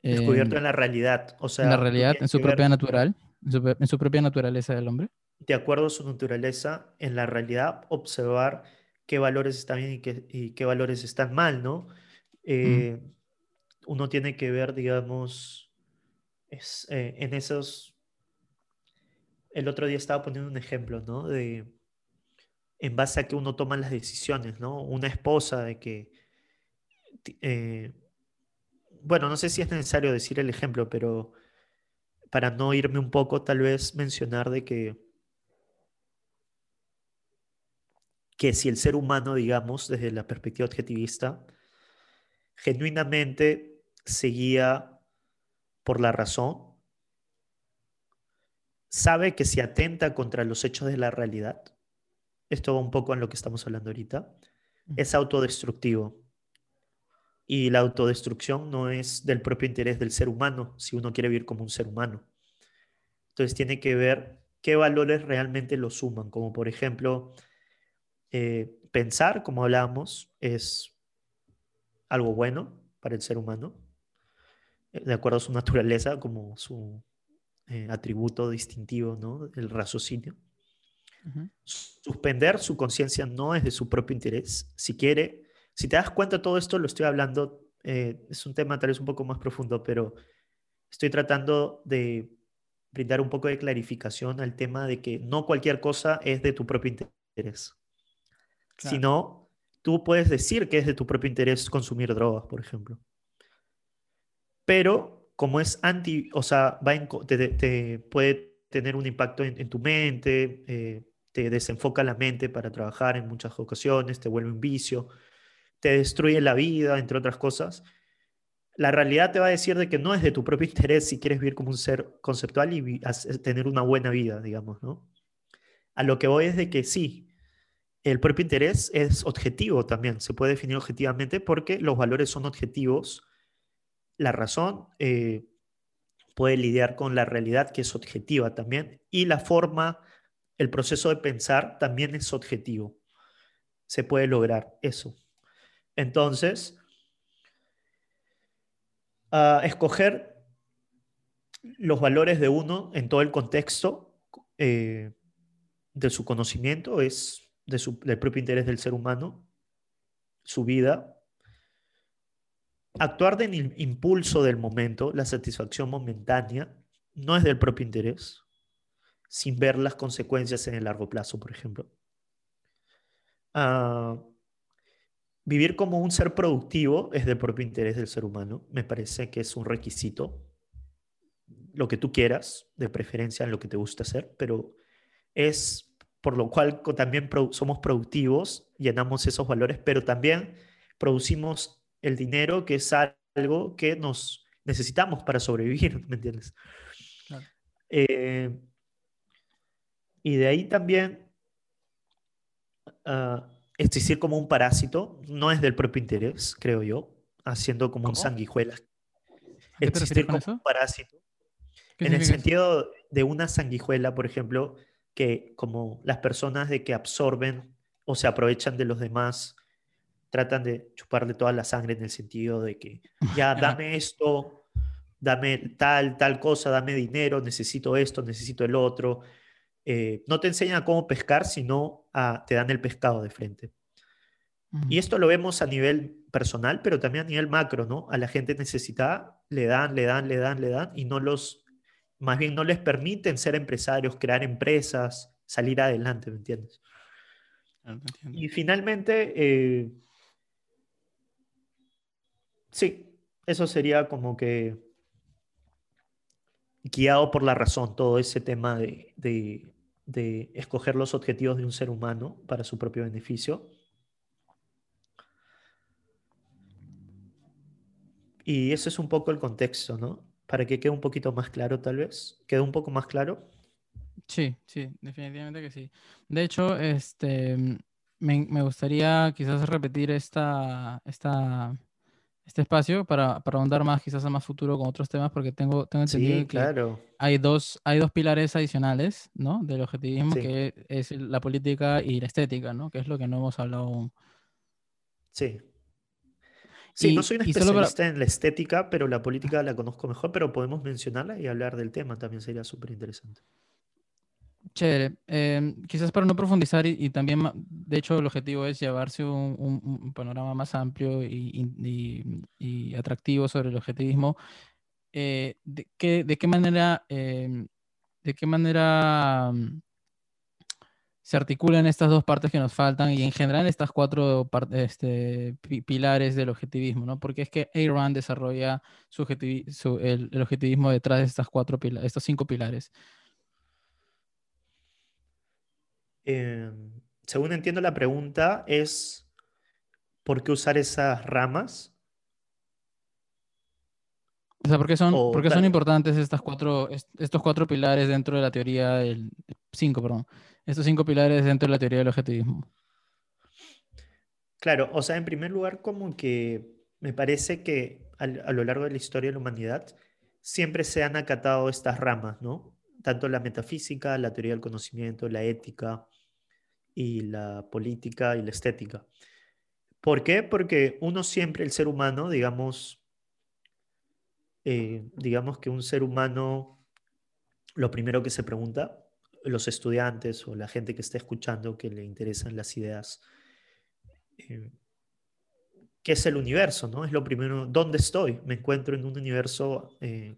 Descubierto em, en la realidad. O sea, en la realidad, en su ver, propia natural, en su, en su propia naturaleza del hombre. de acuerdo a su naturaleza, en la realidad, observar qué valores están bien y qué, y qué valores están mal, ¿no? Eh, uno tiene que ver, digamos, es, eh, en esos... El otro día estaba poniendo un ejemplo, ¿no? De, en base a que uno toma las decisiones, ¿no? Una esposa de que... eh, bueno, no sé si es necesario decir el ejemplo, pero para no irme un poco, tal vez mencionar de que, que si el ser humano, digamos, desde la perspectiva objetivista, genuinamente se guía por la razón, sabe que se atenta contra los hechos de la realidad, esto va un poco en lo que estamos hablando ahorita, es autodestructivo. Y la autodestrucción no es del propio interés del ser humano, si uno quiere vivir como un ser humano. Entonces tiene que ver qué valores realmente lo suman, como por ejemplo, eh, pensar, como hablábamos, es algo bueno para el ser humano, de acuerdo a su naturaleza, como su eh, atributo distintivo, ¿no? El raciocinio. Suspender su conciencia no es de su propio interés. Si quiere, si te das cuenta, todo esto lo estoy hablando, eh, es un tema tal vez un poco más profundo, pero estoy tratando de brindar un poco de clarificación al tema de que no cualquier cosa es de tu propio interés. Claro. Sino, tú puedes decir que es de tu propio interés consumir drogas, por ejemplo. Pero como es anti, o sea, va te, puede tener un impacto en, tu mente, eh, te desenfoca la mente para trabajar en muchas ocasiones, te vuelve un vicio, te destruye la vida, entre otras cosas. La realidad te va a decir de que no es de tu propio interés si quieres vivir como un ser conceptual y hacer- tener una buena vida, digamos, ¿no? A lo que voy es de que sí, el propio interés es objetivo también, se puede definir objetivamente porque los valores son objetivos. La razón eh, puede lidiar con la realidad que es objetiva también y la forma, el proceso de pensar también es objetivo. Se puede lograr eso. Entonces, ah, escoger los valores de uno en todo el contexto eh, de su conocimiento es de su- del propio interés del ser humano, su vida. Actuar im- impulso del momento, la satisfacción momentánea, no es del propio interés, sin ver las consecuencias en el largo plazo, por ejemplo. Ah, vivir como un ser productivo es del propio interés del ser humano. Me parece que es un requisito. Lo que tú quieras, de preferencia en lo que te gusta hacer, pero es por lo cual también somos productivos, llenamos esos valores, pero también producimos el dinero, que es algo que nos necesitamos para sobrevivir, ¿me entiendes? Claro. Eh, y de ahí también ah, existir como un parásito no es del propio interés, creo yo, haciendo como un sanguijuela. ¿A qué te refieres Existir como un parásito ¿Qué en el eso? sentido de una sanguijuela, por ejemplo, que como las personas de que absorben o se aprovechan de los demás, tratan de chuparle toda la sangre en el sentido de que ya dame esto, dame tal, tal cosa, dame dinero, necesito esto, necesito el otro. Eh, no te enseñan a cómo pescar, sino a, te dan el pescado de frente. Y esto lo vemos a nivel personal, pero también a nivel macro, ¿no? A la gente necesitada le dan, le dan, le dan, le dan y no los, más bien no les permiten ser empresarios, crear empresas, salir adelante, ¿me entiendes? Entiendo. Y finalmente, eh, sí, eso sería como que guiado por la razón, todo ese tema de, de de escoger los objetivos de un ser humano para su propio beneficio. Y ese es un poco el contexto, ¿no? Para que quede un poquito más claro, tal vez. ¿Quede un poco más claro? Sí, sí, definitivamente que sí. De hecho, este, me, me gustaría quizás repetir esta, esta, este espacio para, para ahondar más quizás a más futuro con otros temas, porque tengo, tengo entendido sí, claro. hay, dos, hay dos pilares adicionales, ¿no? Del objetivismo, que es la política y la estética, ¿no? Que es lo que no hemos hablado aún. Sí. Sí, no soy un especialista en la estética, pero la política la conozco mejor, pero podemos mencionarla y hablar del tema, también sería súper interesante. Chévere. Em, quizás para no profundizar y, también, de hecho, el objetivo es llevarse un, panorama más amplio y, atractivo sobre el objetivismo. Eh, de, qué, ¿De qué manera, em, de qué manera mm, se articulan estas dos partes que nos faltan y en general estas cuatro este, pilares del objetivismo? ¿no? Porque es que Ayn desarrolla su, el, el, objetivismo detrás de estas cuatro estos cinco pilares. Em, según entiendo la pregunta, es ¿por qué usar esas ramas? O sea, ¿por qué son, porque son importantes estas cuatro, estos cuatro pilares dentro de la teoría del... Cinco, perdón. Estos cinco pilares dentro de la teoría del objetivismo. Claro, o sea, en primer lugar, como que me parece que a, a lo largo de la historia de la humanidad siempre se han acatado estas ramas, ¿no? Tanto la metafísica, la teoría del conocimiento, la ética, y la política y la estética. ¿Por qué? Porque uno siempre, el ser humano, digamos, eh, digamos que un ser humano, lo primero que se pregunta, los estudiantes o la gente que está escuchando que le interesan las ideas, eh, ¿qué es el universo? ¿no? Es lo primero, ¿dónde estoy? ¿Me encuentro en un universo eh,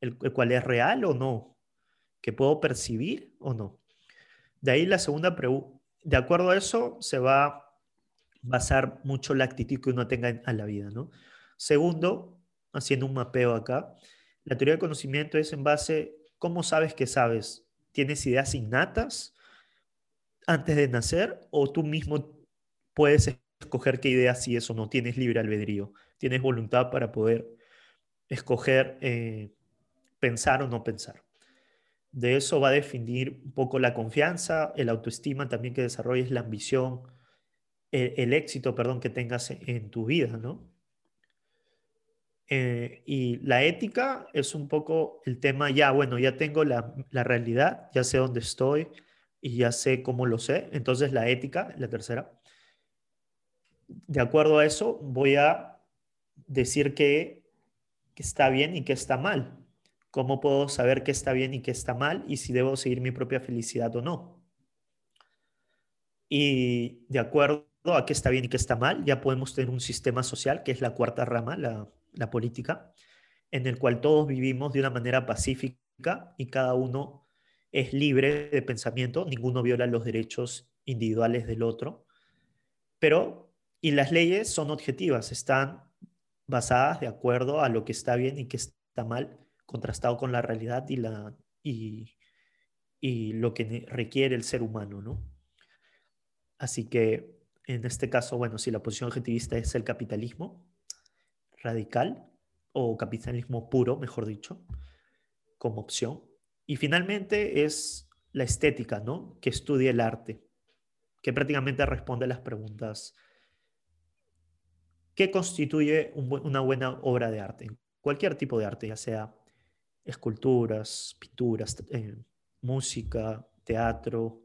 el, el cual es real o no? ¿Que puedo percibir o no? De ahí la segunda pregunta, de acuerdo a eso se va a basar mucho la actitud que uno tenga a la vida, ¿no? Segundo, haciendo un mapeo acá, la teoría del conocimiento es en base, ¿cómo sabes que sabes? ¿Tienes ideas innatas antes de nacer o tú mismo puedes escoger qué ideas sí eso no? Tienes libre albedrío, tienes voluntad para poder escoger eh, pensar o no pensar. De eso va a definir un poco la confianza, el autoestima también que desarrolles, la ambición, el, éxito, perdón, que tengas en, tu vida, ¿no? Eh, y la ética es un poco el tema, ya, bueno, ya tengo la, la, realidad, ya sé dónde estoy y ya sé cómo lo sé. Entonces la ética, la tercera, de acuerdo a eso, voy a decir que, que está bien y que está mal. ¿Cómo puedo saber qué está bien y qué está mal y si debo seguir mi propia felicidad o no? Y de acuerdo a qué está bien y qué está mal, ya podemos tener un sistema social, que es la cuarta rama, la, política, en el cual todos vivimos de una manera pacífica y cada uno es libre de pensamiento, ninguno viola los derechos individuales del otro, pero, y las leyes son objetivas, están basadas de acuerdo a lo que está bien y qué está mal contrastado con la realidad y, la, y, lo que requiere el ser humano, ¿no? Así que en este caso, bueno, si la posición objetivista es el capitalismo radical o capitalismo puro, mejor dicho, como opción. Y finalmente es la estética, ¿no? Que estudia el arte, que prácticamente responde a las preguntas, ¿qué constituye una buena obra de arte? Cualquier tipo de arte, ya sea esculturas, pinturas, eh, música, teatro,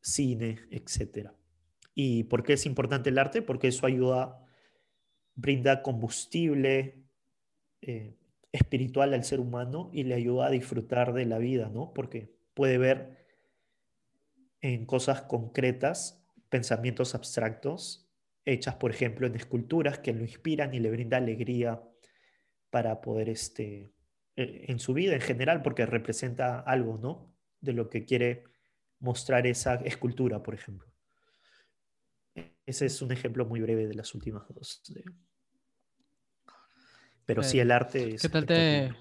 cine, etc. ¿Y por qué es importante el arte? Porque eso ayuda, brinda combustible eh, espiritual al ser humano y le ayuda a disfrutar de la vida, ¿no? Porque puede ver en cosas concretas pensamientos abstractos hechas, por ejemplo, en esculturas que lo inspiran y le brinda alegría para poder este, en su vida en general, porque representa algo, ¿no? De lo que quiere mostrar esa escultura, por ejemplo. Ese es un ejemplo muy breve de las últimas dos. Pero sí, el arte es... ¿Qué tal te,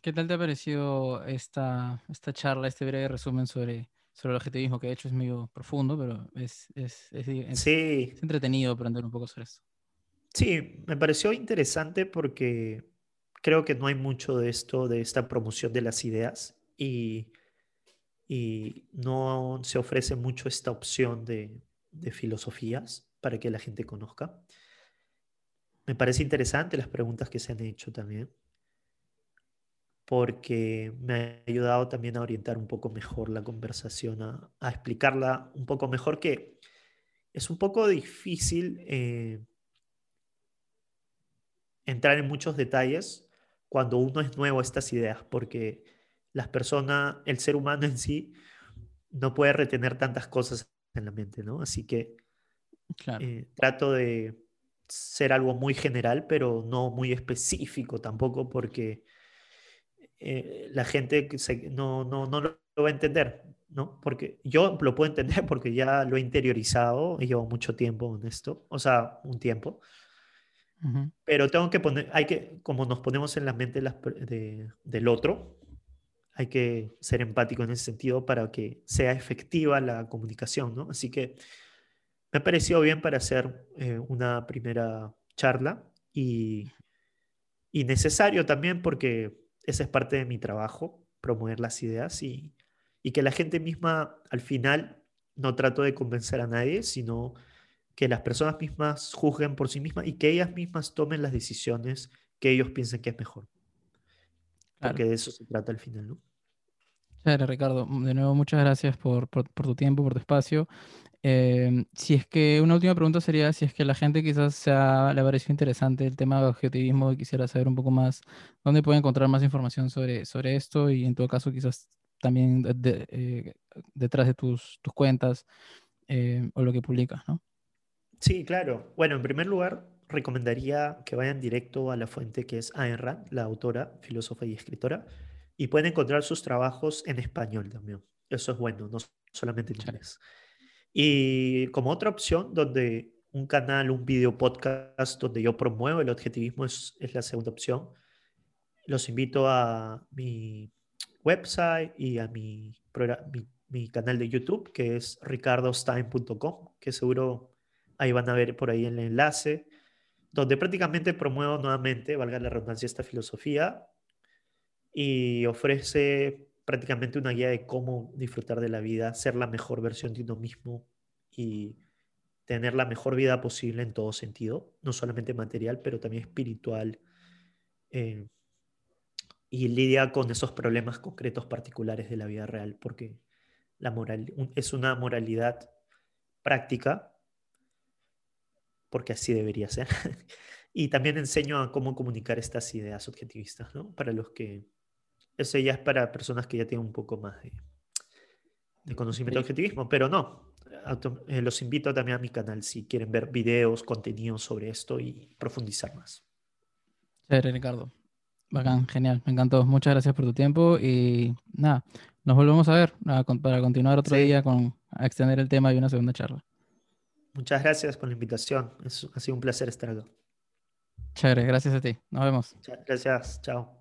¿Qué tal te ha parecido esta, esta charla, este breve resumen sobre, sobre el objetivismo, que de hecho es medio profundo, pero es, es, es, sí. es entretenido aprender un poco sobre esto? Sí, me pareció interesante porque creo que no hay mucho de esto, de esta promoción de las ideas y, y no se ofrece mucho esta opción de, de filosofías para que la gente conozca. Me parece interesante las preguntas que se han hecho también porque me ha ayudado también a orientar un poco mejor la conversación, a, explicarla un poco mejor, que es un poco difícil eh, entrar en muchos detalles cuando uno es nuevo a estas ideas, porque las personas, el ser humano en sí, no puede retener tantas cosas en la mente, ¿no? Así que eh, trato de ser algo muy general, pero no muy específico tampoco, porque eh, la gente no, no, no, lo va a entender, ¿no? Porque yo lo puedo entender porque ya lo he interiorizado y llevo mucho tiempo en esto, o sea, un tiempo. Pero tengo que poner, hay que, como nos ponemos en la mente de, del otro, hay que ser empático en ese sentido para que sea efectiva la comunicación, ¿no? Así que me ha parecido bien para hacer eh, una primera charla y, y necesario también porque esa es parte de mi trabajo, promover las ideas y, que la gente misma al final no trato de convencer a nadie, sino que las personas mismas juzguen por sí mismas y que ellas mismas tomen las decisiones que ellos piensen que es mejor. Porque de eso se trata al final, ¿no? Claro, Ricardo, de nuevo muchas gracias por, por, tu tiempo, por tu espacio. Em, si es que una última pregunta sería si es que la gente quizás sea, le pareció interesante el tema de objetivismo y quisiera saber un poco más dónde puede encontrar más información sobre, sobre esto y en todo caso quizás también eh, detrás de tus, tus cuentas eh, o lo que publicas, ¿no? Sí, claro. Bueno, en primer lugar, recomendaría que vayan directo a la fuente que es Ayn Rand, la autora, filósofa y escritora, y pueden encontrar sus trabajos en español también. Eso es bueno, no solamente en inglés. Y como otra opción, donde un canal, un video podcast donde yo promuevo el objetivismo es, es la segunda opción. Los invito a mi website y a mi, mi, mi canal de YouTube, que es ricardostime.com, que seguro ahí van a ver por ahí el enlace, donde prácticamente promuevo nuevamente, valga la redundancia, esta filosofía y ofrece prácticamente una guía de cómo disfrutar de la vida, ser la mejor versión de uno mismo y tener la mejor vida posible en todo sentido, no solamente material, pero también espiritual. Eh, y lidia con esos problemas concretos particulares de la vida real, porque la moral es una moralidad práctica, porque así debería ser. y también enseño a cómo comunicar estas ideas objetivistas, ¿no? Para los que eso ya es para personas que ya tienen un poco más de, conocimiento de objetivismo, pero no. Eh, los invito también a mi canal si quieren ver videos, contenidos sobre esto y profundizar más. Chévere, Ricardo. Bacán, genial, me encantó. Muchas gracias por tu tiempo y nada, nos volvemos a ver para continuar otro día con a extender el tema y una segunda charla. Muchas gracias por la invitación. ha sido un placer estar acá. Chévere, gracias a ti. Nos vemos. Gracias, chao.